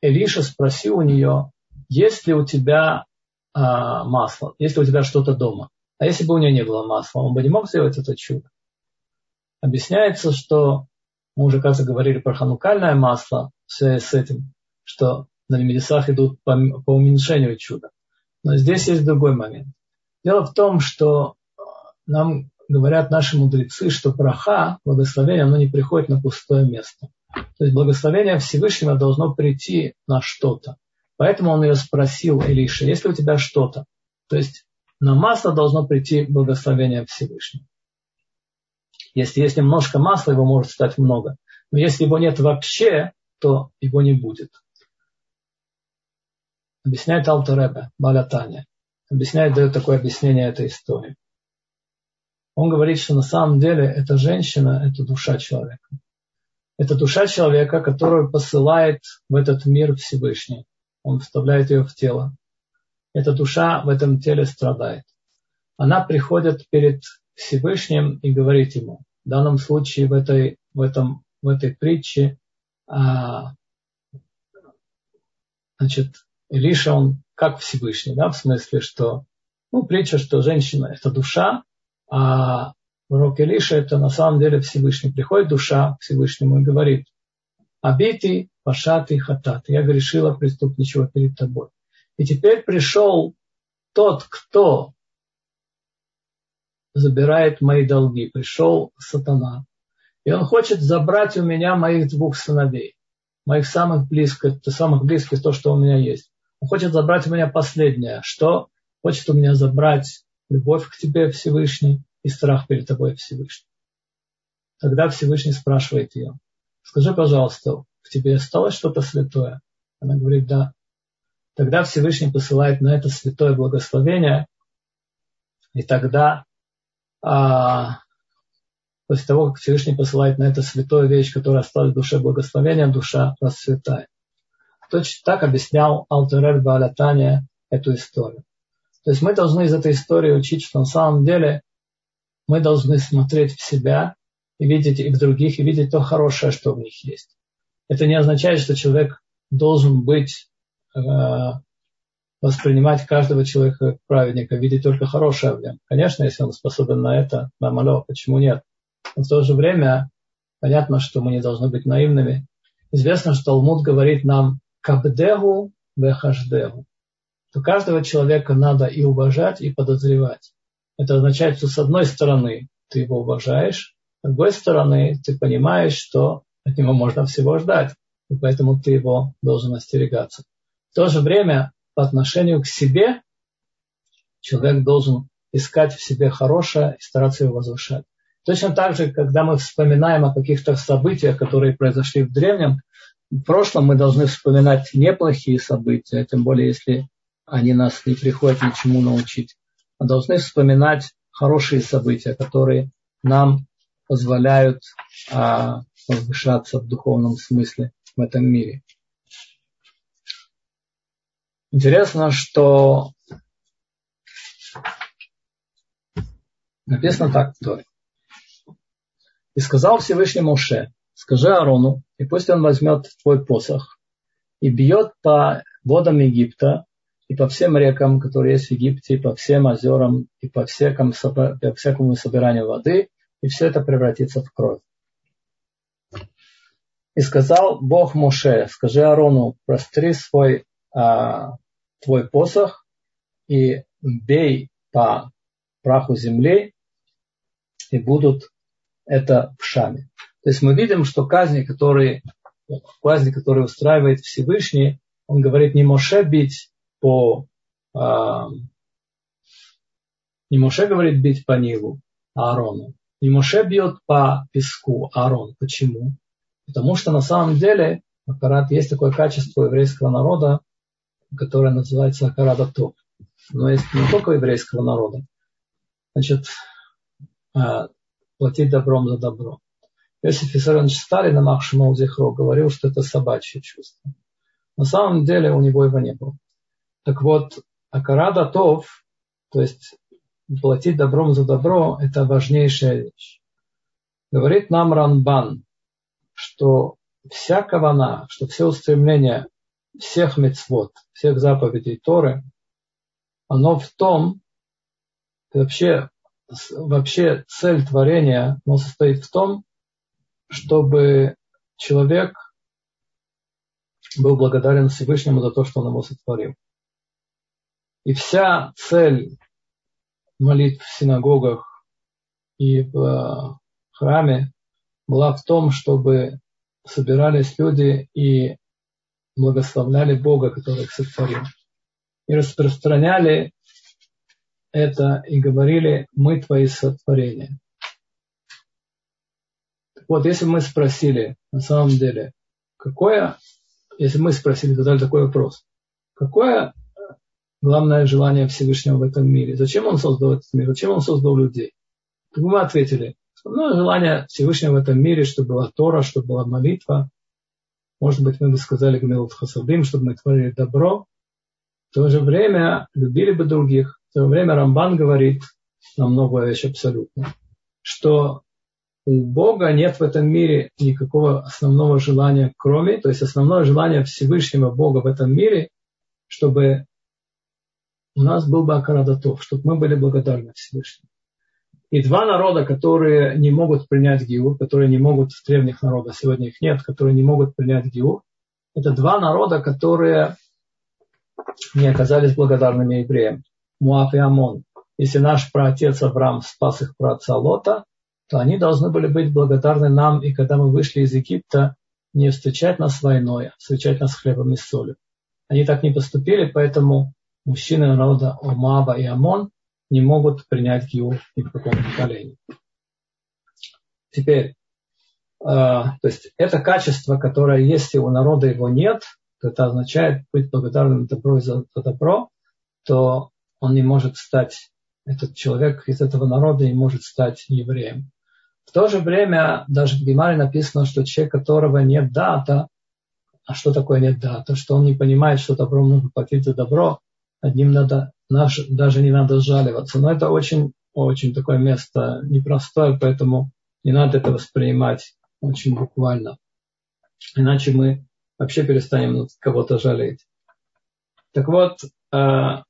Элиша спросил у нее, есть ли у тебя а, масло, есть ли у тебя что-то дома. А если бы у нее не было масла, он бы не мог сделать это чудо. Объясняется, что мы уже, кажется, говорили про ханукальное масло в связи с этим, что на небесах идут по, по уменьшению чуда. Но здесь есть другой момент. Дело в том, что нам говорят наши мудрецы, что браха, благословение, оно не приходит на пустое место. То есть благословение Всевышнего должно прийти на что-то. Поэтому он ее спросил, Илиша, есть ли у тебя что-то? То есть на масло должно прийти благословение Всевышнего. Если есть немножко масла, его может стать много. Но если его нет вообще, то его не будет. Объясняет Алтаребе, Балятаня. Объясняет, дает такое объяснение этой истории. Он говорит, что на самом деле эта женщина – это душа человека. Это душа человека, которую посылает в этот мир Всевышний. Он вставляет ее в тело. Эта душа в этом теле страдает. Она приходит перед Всевышним и говорит ему, в данном случае в этой, в этом, в этой притче, а, значит, Илиша, он как Всевышний, да, в смысле, что, ну, притча, что женщина – это душа, а пророк Илиша – это на самом деле Всевышний. Приходит душа к Всевышнему и говорит, Абити, Пашаты, Хатат, я грешила преступничего перед тобой. И теперь пришел тот, кто забирает мои долги. Пришел сатана. И он хочет забрать у меня моих двух сыновей. Моих самых близких, самых близких, то, что у меня есть. Он хочет забрать у меня последнее. Что? Хочет у меня забрать любовь к тебе, Всевышний, и страх перед тобой, Всевышний. Тогда Всевышний спрашивает ее, скажи, пожалуйста, в тебе осталось что-то святое? Она говорит, да. Тогда Всевышний посылает на это святое благословение, и тогда, а, после того, как Всевышний посылает на это святое вещь, которая осталась в душе благословения, душа расцветает. Точно так объяснял Алтерер Баалятания эту историю. То есть мы должны из этой истории учить, что на самом деле мы должны смотреть в себя и видеть и в других, и видеть то хорошее, что в них есть. Это не означает, что человек должен быть, э, воспринимать каждого человека как праведника, видеть только хорошее в нем. Конечно, если он способен на это, мамало, почему нет? Но в то же время понятно, что мы не должны быть наивными. Известно, что Талмуд говорит нам кабдегу вехаждегу. То каждого человека надо и уважать, и подозревать. Это означает, что с одной стороны ты его уважаешь, с другой стороны ты понимаешь, что от него можно всего ждать, и поэтому ты его должен остерегаться. В то же время по отношению к себе человек должен искать в себе хорошее и стараться его возвышать. Точно так же, когда мы вспоминаем о каких-то событиях, которые произошли в древнем, в прошлом мы должны вспоминать неплохие события, тем более если они нас не приходят ничему научить, а должны вспоминать хорошие события, которые нам позволяют а, возвышаться в духовном смысле в этом мире. Интересно, что написано так в. И сказал Всевышний Моше, скажи Арону, и пусть он возьмет твой посох и бьет по водам Египта и по всем рекам, которые есть в Египте, и по всем озерам, и по всякому, по всякому собиранию воды, и все это превратится в кровь. И сказал Бог Моше, скажи Арону, простри свой а, твой посох и бей по праху земли, и будут это в шаме. То есть мы видим, что казни, которые, казни, которые устраивает Всевышний, он говорит не Моше бить по... А, не Моше говорит бить по Нилу, а Аарону. Не Моше бьет по песку, а Аарон. Почему? Потому что на самом деле Акарат есть такое качество еврейского народа, которое называется Акарат Топ. Но есть не только еврейского народа. Значит, платить добром за добро. Иосиф Виссарионович Сталин на Махшимол Зихро говорил, что это собачье чувство. На самом деле у него его не было. Так вот, Акарада Тов, то есть платить добром за добро, это важнейшая вещь. Говорит нам Ранбан, что вся кавана, что все устремления всех мецвод, всех заповедей Торы, оно в том, вообще, вообще цель творения, оно состоит в том, чтобы человек был благодарен Всевышнему за то, что он его сотворил. И вся цель молитв в синагогах и в э, храме была в том, чтобы собирались люди и благословляли Бога, который их сотворил. И распространяли это и говорили, мы твои сотворения. Вот если мы спросили, на самом деле, какое, если мы спросили, задали такой вопрос, какое главное желание Всевышнего в этом мире? Зачем он создал этот мир? Зачем он создал людей? Так мы ответили, основное желание Всевышнего в этом мире, чтобы была Тора, чтобы была молитва. Может быть, мы бы сказали Гмилут Хасадим, чтобы мы творили добро. В то же время любили бы других. В то же время Рамбан говорит нам новая вещь абсолютно, что у Бога нет в этом мире никакого основного желания, кроме, то есть основное желание Всевышнего Бога в этом мире, чтобы у нас был бы Акарадатов, чтобы мы были благодарны Всевышнему. И два народа, которые не могут принять Гиур, которые не могут, в древних народах сегодня их нет, которые не могут принять Гиур, это два народа, которые не оказались благодарными евреям. Муав и Амон. Если наш праотец Авраам спас их праотца Лота, то они должны были быть благодарны нам, и когда мы вышли из Египта, не встречать нас войной, а встречать нас хлебом и солью. Они так не поступили, поэтому мужчины народа Омаба и Амон не могут принять Гиур ни в каком поколении. Теперь, э, то есть это качество, которое если у народа его нет, то это означает быть благодарным добро за, за добро, то он не может стать, этот человек из этого народа не может стать евреем. В то же время даже в Гимаре написано, что человек, которого нет дата, а что такое нет дата? Что он не понимает, что добро нужно платить за добро, над ним надо, даже не надо сжаливаться. Но это очень, очень такое место непростое, поэтому не надо это воспринимать очень буквально. Иначе мы вообще перестанем кого-то жалеть. Так вот, э,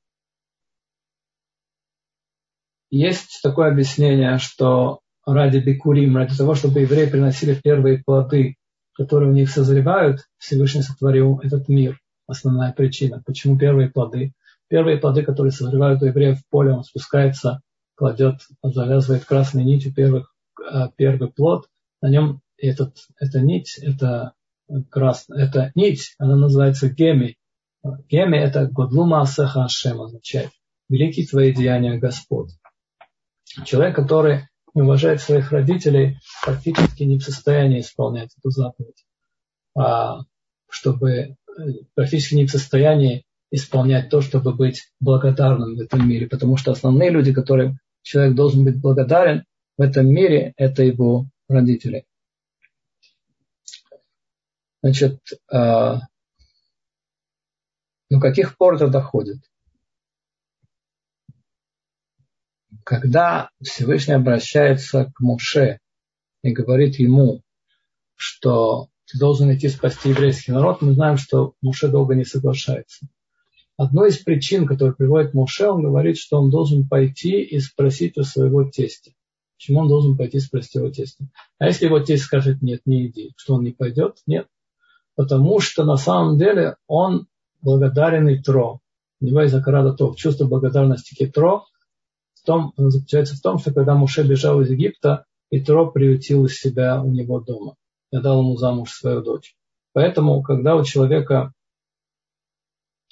есть такое объяснение, что ради бикурим, ради того, чтобы евреи приносили первые плоды, которые у них созревают, Всевышний сотворил этот мир. Основная причина. Почему первые плоды? Первые плоды, которые созревают у евреев в поле, он спускается, кладет, завязывает красной нитью первых, э, первый плод. На нем этот, эта нить, это красная, это нить, она называется геми. Геми это Годлума Асеха Ашем означает. Великие твои деяния Господь. Человек, который не уважает своих родителей, практически не в состоянии исполнять эту заповедь. А, чтобы э, практически не в состоянии исполнять то, чтобы быть благодарным в этом мире. Потому что основные люди, которым человек должен быть благодарен в этом мире, это его родители. Значит, ну каких пор это доходит? Когда Всевышний обращается к Муше и говорит ему, что ты должен идти спасти еврейский народ, мы знаем, что Муше долго не соглашается. Одной из причин, которая приводит Муше, он говорит, что он должен пойти и спросить у своего тестя. Почему он должен пойти спросить его тестя? А если его тесть скажет нет, не иди, что он не пойдет? Нет. Потому что на самом деле он благодарен Итро. У него есть закарада то, чувство благодарности к Итро – том, заключается в том, что когда Муше бежал из Египта, Итро приютил себя у него дома. Я дал ему замуж свою дочь. Поэтому, когда у человека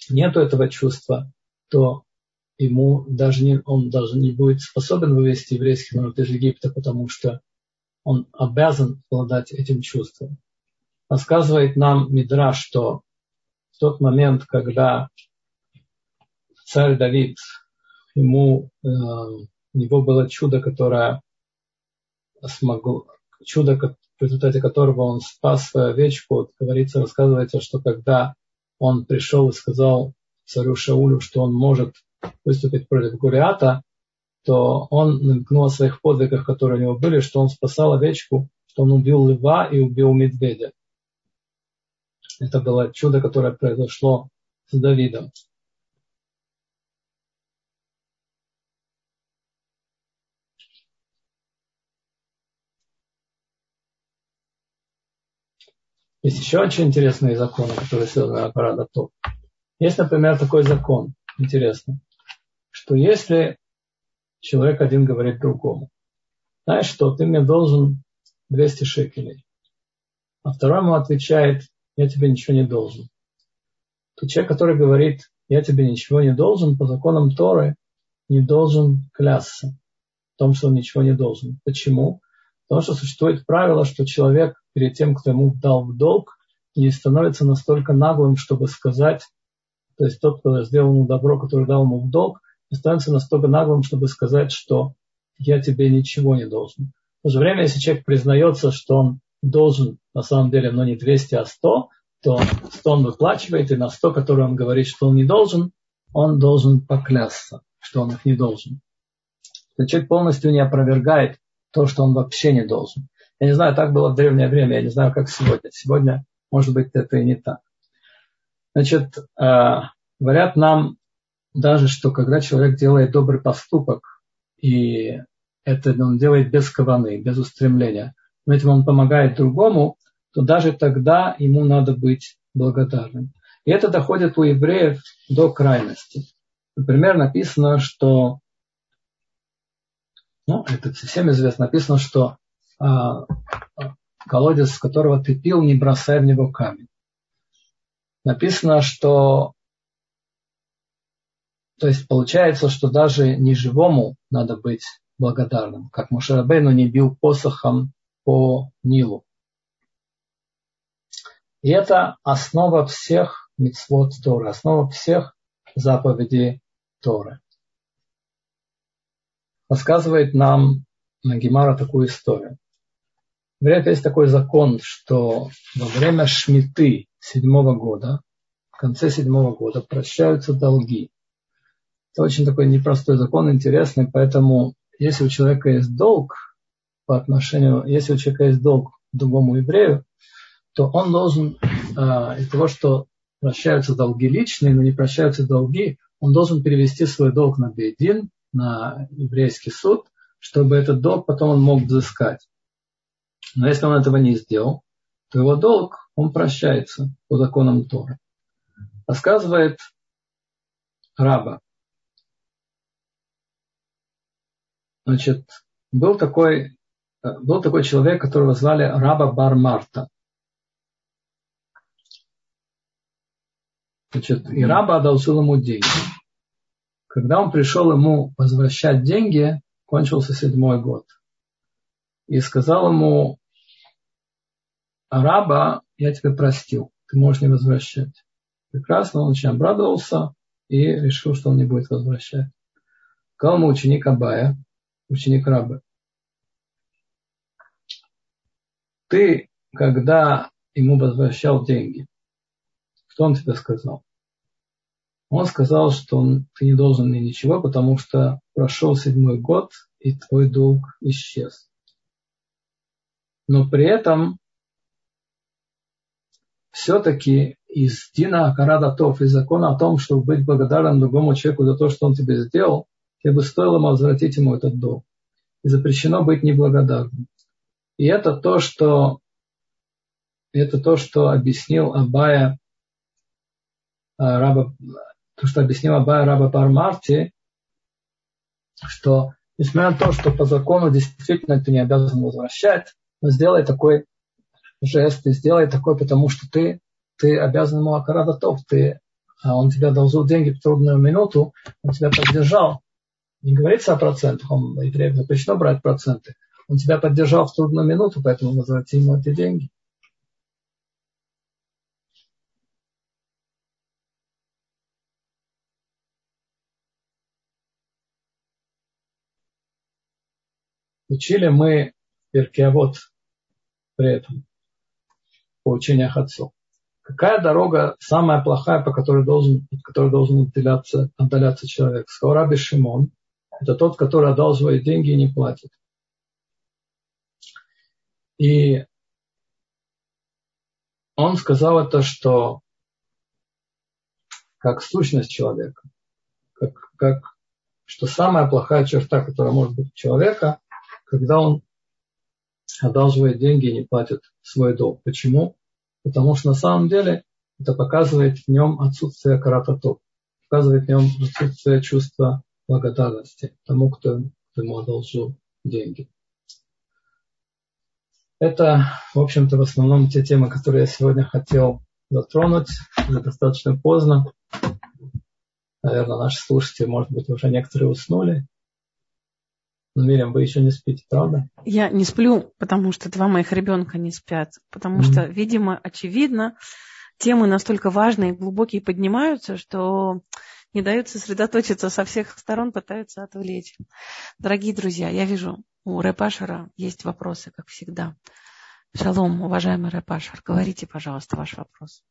нет этого чувства, то ему даже не, он даже не будет способен вывести еврейский народ из Египта, потому что он обязан обладать этим чувством. Рассказывает нам Мидра, что в тот момент, когда царь Давид ему, э, у него было чудо, которое смогло, чудо, в результате которого он спас свою овечку. Вот говорится, рассказывается, что когда он пришел и сказал царю Шаулю, что он может выступить против Гуриата, то он намекнул о своих подвигах, которые у него были, что он спасал овечку, что он убил льва и убил медведя. Это было чудо, которое произошло с Давидом. Есть еще очень интересные законы, которые связаны с Парадатов. Есть, например, такой закон, интересно, что если человек один говорит другому, знаешь что, ты мне должен 200 шекелей, а второй ему отвечает, я тебе ничего не должен. То человек, который говорит, я тебе ничего не должен, по законам Торы не должен клясться в том, что он ничего не должен. Почему? Потому что существует правило, что человек перед тем, кто ему дал в долг, не становится настолько наглым, чтобы сказать, то есть тот, кто сделал ему добро, который дал ему в долг, не становится настолько наглым, чтобы сказать, что я тебе ничего не должен. В то же время, если человек признается, что он должен на самом деле, но не 200, а 100, то 100 он выплачивает, и на 100, которые он говорит, что он не должен, он должен поклясться, что он их не должен. То человек полностью не опровергает то, что он вообще не должен. Я не знаю, так было в древнее время, я не знаю, как сегодня. Сегодня, может быть, это и не так. Значит, э, говорят нам даже, что когда человек делает добрый поступок, и это он делает без каваны, без устремления, но этим он помогает другому, то даже тогда ему надо быть благодарным. И это доходит у евреев до крайности. Например, написано, что ну, это всем известно, написано, что колодец, с которого ты пил, не бросай в него камень. Написано, что то есть получается, что даже неживому надо быть благодарным, как Мушарабейну не бил посохом по Нилу. И это основа всех мицвод Торы, основа всех заповедей Торы рассказывает нам Гемара такую историю. Говорят, есть такой закон, что во время шмиты седьмого года, в конце седьмого года прощаются долги. Это очень такой непростой закон, интересный, поэтому если у человека есть долг по отношению, если у человека есть долг другому еврею, то он должен э, из того, что прощаются долги личные, но не прощаются долги, он должен перевести свой долг на бедин, на еврейский суд, чтобы этот долг потом он мог взыскать. Но если он этого не сделал, то его долг, он прощается по законам Торы. Рассказывает раба. Значит, был такой, был такой человек, которого звали раба Бар Марта. Значит, и раба одолжил ему деньги. Когда он пришел ему возвращать деньги, кончился седьмой год. И сказал ему, араба, я тебя простил, ты можешь не возвращать. Прекрасно, он очень обрадовался и решил, что он не будет возвращать. Сказал ему ученик Абая, ученик Рабы. Ты, когда ему возвращал деньги, что он тебе сказал? Он сказал, что он, ты не должен мне ничего, потому что прошел седьмой год, и твой долг исчез. Но при этом все-таки из Дина Акарадатов, из закона о том, чтобы быть благодарным другому человеку за то, что он тебе сделал, тебе бы стоило возвратить ему этот долг. И запрещено быть неблагодарным. И это то, что, это то, что объяснил Абая а, Раба, то, что объяснил Абай Раба Пармарти, что несмотря на то, что по закону действительно ты не обязан возвращать, но сделай такой жест, и сделай такой, потому что ты, ты обязан ему Акарадатов, ты, а он тебя должил деньги в трудную минуту, он тебя поддержал. Не говорится о процентах, он евреев запрещено брать проценты. Он тебя поддержал в трудную минуту, поэтому возврати ему эти деньги. Учили мы Перкиавод при этом, по учениях отцов. Какая дорога самая плохая, по которой должен, от которой должен отдаляться, отдаляться человек? Сказал Шимон. Это тот, который одалживает деньги и не платит. И он сказал это, что как сущность человека, как, как, что самая плохая черта, которая может быть у человека, когда он одалживает деньги и не платит свой долг. Почему? Потому что на самом деле это показывает в нем отсутствие каратату, показывает в нем отсутствие чувства благодарности тому, кто, кто ему одолжил деньги. Это, в общем-то, в основном те темы, которые я сегодня хотел затронуть. Уже достаточно поздно. Наверное, наши слушатели, может быть, уже некоторые уснули. Но, Мирям, вы еще не спите, правда? Я не сплю, потому что два моих ребенка не спят. Потому mm-hmm. что, видимо, очевидно, темы настолько важные и глубокие поднимаются, что не дают сосредоточиться со всех сторон, пытаются отвлечь. Дорогие друзья, я вижу, у Рэпашера есть вопросы, как всегда. Шалом, уважаемый Рэпашер, говорите, пожалуйста, ваш вопрос.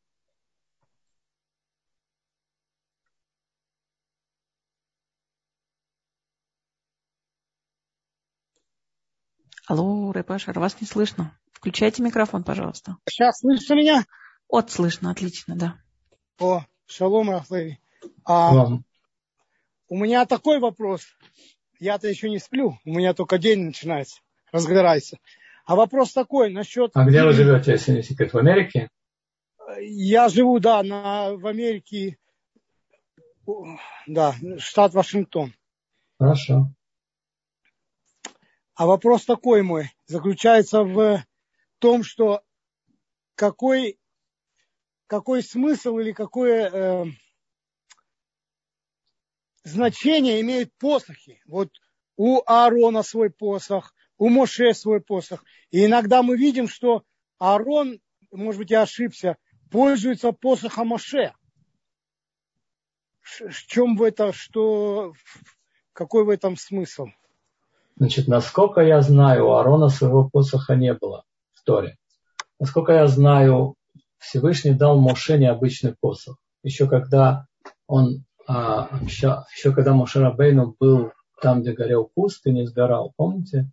Алло, Рэпашер, вас не слышно. Включайте микрофон, пожалуйста. Сейчас слышно меня? От слышно, отлично, да. О, шалом, Рафаэль. А, у меня такой вопрос. Я-то еще не сплю, у меня только день начинается, разгорайся. А вопрос такой насчет... А где вы живете, если не секрет, в Америке? Я живу, да, на, в Америке, да, штат Вашингтон. Хорошо. А вопрос такой мой, заключается в том, что какой, какой смысл или какое э, значение имеют посохи. Вот у Аарона свой посох, у Моше свой посох. И иногда мы видим, что Аарон, может быть, я ошибся, пользуется посохом Моше. В чем в этом, что, какой в этом смысл? Значит, насколько я знаю, у Аарона своего посоха не было в Торе. Насколько я знаю, Всевышний дал Моше необычный посох. Еще когда он, а, еще, еще когда Моше Рабейну был там, где горел куст и не сгорал, помните?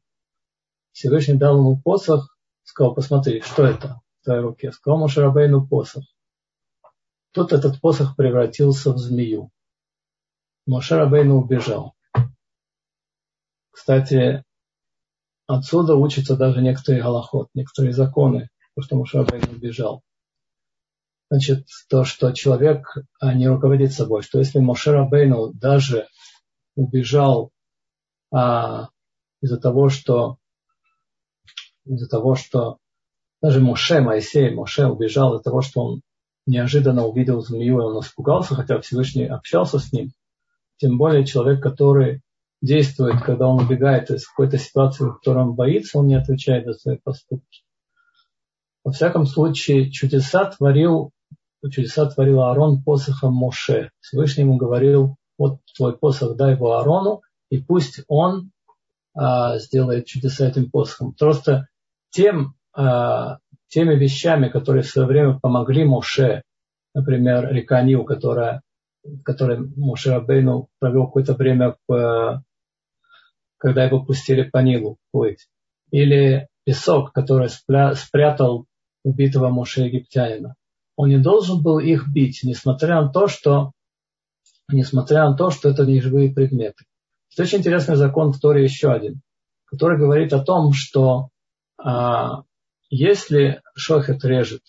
Всевышний дал ему посох, сказал, посмотри, что это в твоей руке? Сказал Моше Рабейну посох. Тут этот посох превратился в змею. Моше Рабейну убежал. Кстати, отсюда учатся даже некоторые галахот, некоторые законы, потому что Моше Рабейну убежал. Значит, то, что человек а, не руководит собой, что если Моше Рабейну даже убежал а, из-за того, что из-за того, что даже Моше, Моисей, Моше убежал из-за того, что он неожиданно увидел змею, и он испугался, хотя Всевышний общался с ним. Тем более человек, который действует, когда он убегает из какой-то ситуации, в которой он боится, он не отвечает за свои поступки. Во всяком случае, чудеса творил, чудеса творил Аарон посохом Моше. Всевышний ему говорил, вот твой посох, дай его Аарону, и пусть он а, сделает чудеса этим посохом. Просто тем, а, теми вещами, которые в свое время помогли Моше, например, река Нил, которая, которой Моше Рабейну провел какое-то время, в, когда его пустили по Нилу плыть. Или песок, который спрятал убитого Моше египтянина. Он не должен был их бить, несмотря на то, что, несмотря на то, что это не живые предметы. Это очень интересный закон в Торе еще один, который говорит о том, что а, если шохет режет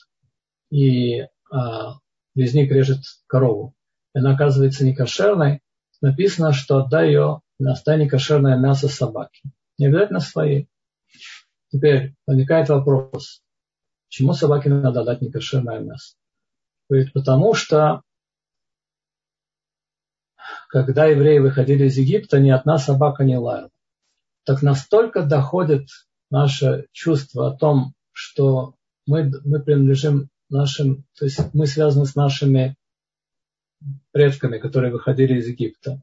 и а, визник режет корову, и она оказывается некошерной, написано, что отдай ее на стане кошерное мясо собаки. Не обязательно своей. Теперь возникает вопрос, чему собаке надо дать некошерное мясо? Говорит, потому что когда евреи выходили из Египта, ни одна собака не лаяла. Так настолько доходит наше чувство о том, что мы, мы принадлежим нашим, то есть мы связаны с нашими предками, которые выходили из Египта.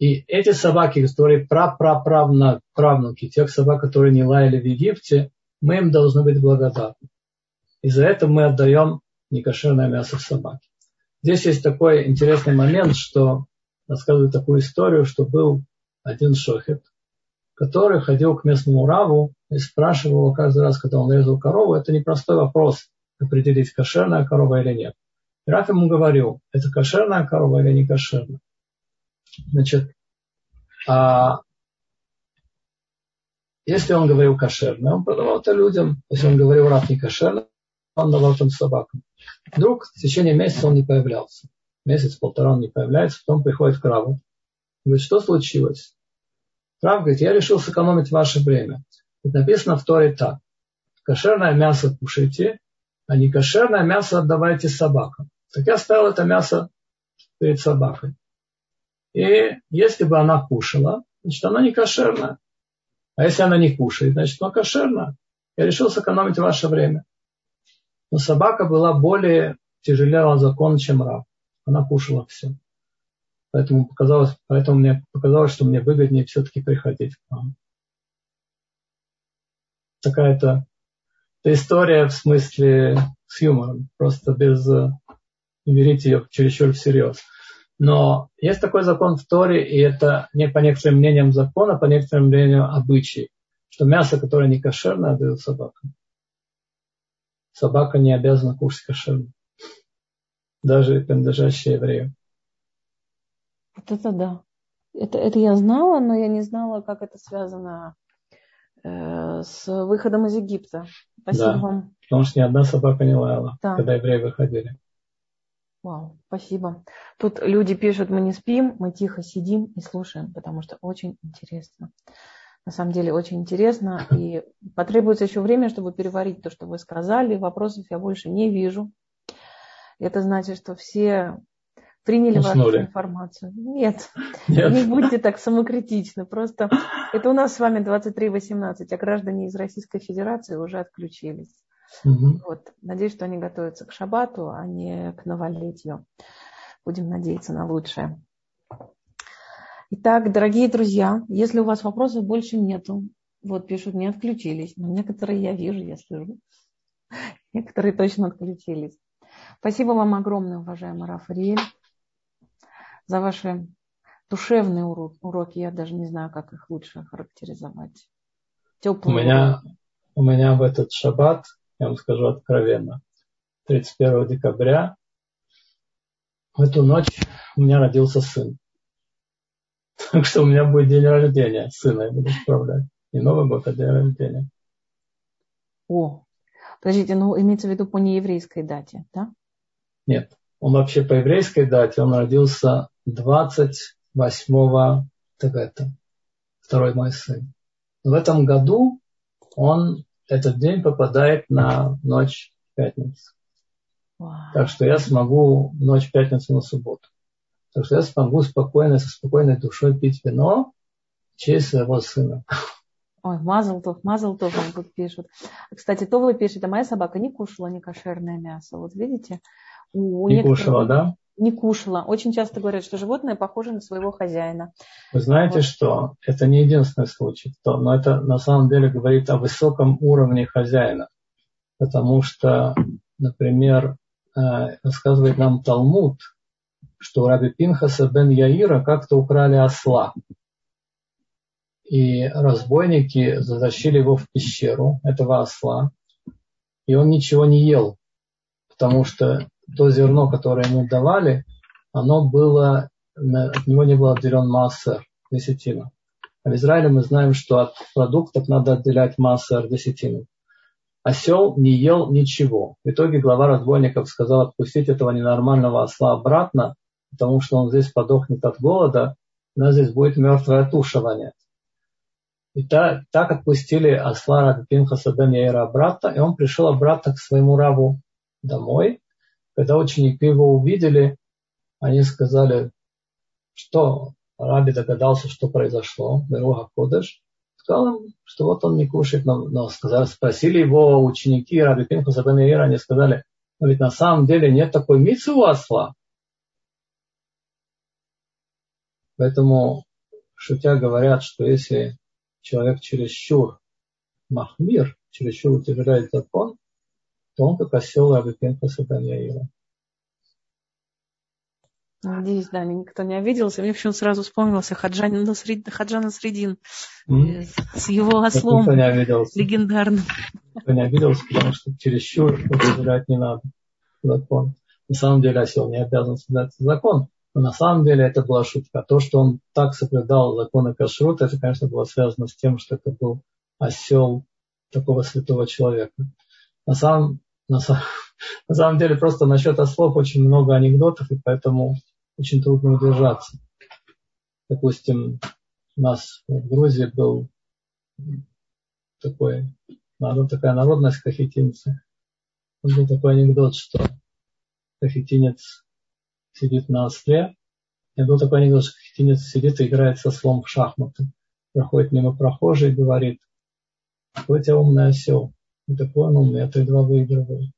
И эти собаки, которые правнуки тех собак, которые не лаяли в Египте, мы им должны быть благодарны. И за это мы отдаем некошерное мясо собаки. Здесь есть такой интересный момент, что рассказывает такую историю, что был один шохет, который ходил к местному раву и спрашивал каждый раз, когда он резал корову, это непростой вопрос, определить, кошерная корова или нет. И Раф ему говорил, это кошерная корова или не кошерная. Значит, а если он говорил кошерно, он продавал это людям. Если он говорил Раф не кошерно, он давал там собакам. Вдруг в течение месяца он не появлялся. Месяц-полтора он не появляется, потом приходит к Раву. Говорит, что случилось? Рав говорит, я решил сэкономить ваше время. Тут написано в Торе так. Кошерное мясо кушайте, а не кошерное мясо отдавайте собакам. Так я ставил это мясо перед собакой. И если бы она кушала, значит, она не кошерная. А если она не кушает, значит, она кошерная. Я решил сэкономить ваше время. Но собака была более тяжелее закон, чем раб. Она кушала все. Поэтому показалось, поэтому мне показалось, что мне выгоднее все-таки приходить к вам. Такая-то история в смысле с юмором, просто без не берите ее чересчур всерьез. Но есть такой закон в Торе, и это не по некоторым мнениям закона, а по некоторым мнениям обычай, что мясо, которое не кошерное, дают собакам. Собака не обязана кушать кошерно. Даже принадлежащие еврею. Вот это да. Это, это я знала, но я не знала, как это связано э, с выходом из Египта. Спасибо да, вам. Потому что ни одна собака не лаяла, да. когда евреи выходили. Вау, спасибо. Тут люди пишут, мы не спим, мы тихо сидим и слушаем, потому что очень интересно. На самом деле очень интересно. И потребуется еще время, чтобы переварить то, что вы сказали. Вопросов я больше не вижу. Это значит, что все приняли Уснули. вашу информацию. Нет, Нет, не будьте так самокритичны. Просто это у нас с вами 23.18, а граждане из Российской Федерации уже отключились. Угу. Вот. Надеюсь, что они готовятся к шабату, а не к новолетию. Будем надеяться на лучшее. Итак, дорогие друзья, если у вас вопросов больше нету, вот пишут, не отключились. Но некоторые я вижу, я слежу. Некоторые точно отключились. Спасибо вам огромное, уважаемый Рафаэль за ваши душевные уроки. Я даже не знаю, как их лучше характеризовать. Теплые у меня, у меня в этот шаббат, я вам скажу откровенно, 31 декабря, в эту ночь у меня родился сын. Так что у меня будет день рождения сына, я буду справлять. Не Новый год, а день рождения. О, подождите, ну имеется в виду по нееврейской дате, да? Нет, он вообще по еврейской дате, он родился 28 Тевета, второй мой сын. В этом году он этот день попадает на ночь пятницы. Wow. Так что я смогу ночь пятницы на субботу. Так что я смогу спокойно, со спокойной душой пить вино в честь своего сына. Ой, Мазалтов, Мазалтов вам тут пишут. Кстати, то вы пишете, а моя собака не кушала некошерное мясо. Вот видите? У не кушала, да? Не кушала. Очень часто говорят, что животное похоже на своего хозяина. Вы знаете, вот. что это не единственный случай, но это на самом деле говорит о высоком уровне хозяина. Потому что, например, э, рассказывает нам Талмуд, что у Раби Пинхаса бен Яира как-то украли осла. И разбойники затащили его в пещеру, этого осла, и он ничего не ел, потому что то зерно, которое ему давали, оно было, от него не было отделен массер, десятина. А в Израиле мы знаем, что от продуктов надо отделять массер, десятину. Осел не ел ничего. В итоге глава разбойников сказал отпустить этого ненормального осла обратно, потому что он здесь подохнет от голода, у здесь будет мертвая туша. И так, так отпустили осла Раби Пинхаса бен Яира обратно, и он пришел обратно к своему рабу домой. Когда ученики его увидели, они сказали, что Раби догадался, что произошло, Беруха Кодыш, сказал им, что вот он не кушает, но, но сказали, спросили его ученики Раби Пинхаса бен Яира, они сказали, но ведь на самом деле нет такой мицы у осла. Поэтому, шутя, говорят, что если человек чересчур махмир, чересчур утверждает закон, он Пинхаса бен Яира. Надеюсь, да, никто не обиделся. Мне почему сразу вспомнился Хаджан Насредин, Хаджан Средин mm. с его ослом никто не обиделся. легендарным. Никто не обиделся, потому что чересчур употреблять не надо закон. На самом деле осел не обязан соблюдать закон, но на самом деле это была шутка. То, что он так соблюдал законы кашрута, это, конечно, было связано с тем, что это был осел такого святого человека. На самом, на, самом деле просто насчет ослов очень много анекдотов, и поэтому очень трудно удержаться. Допустим, у нас в Грузии был такой, такая народность кахетинцы. Был такой анекдот, что кахетинец сидит на осле. И был такой анекдот, что кахетинец сидит и играет со слом в шахматы. Проходит мимо прохожий и говорит, какой у тебя умный осел. И такой он умный, а ты два выигрываю.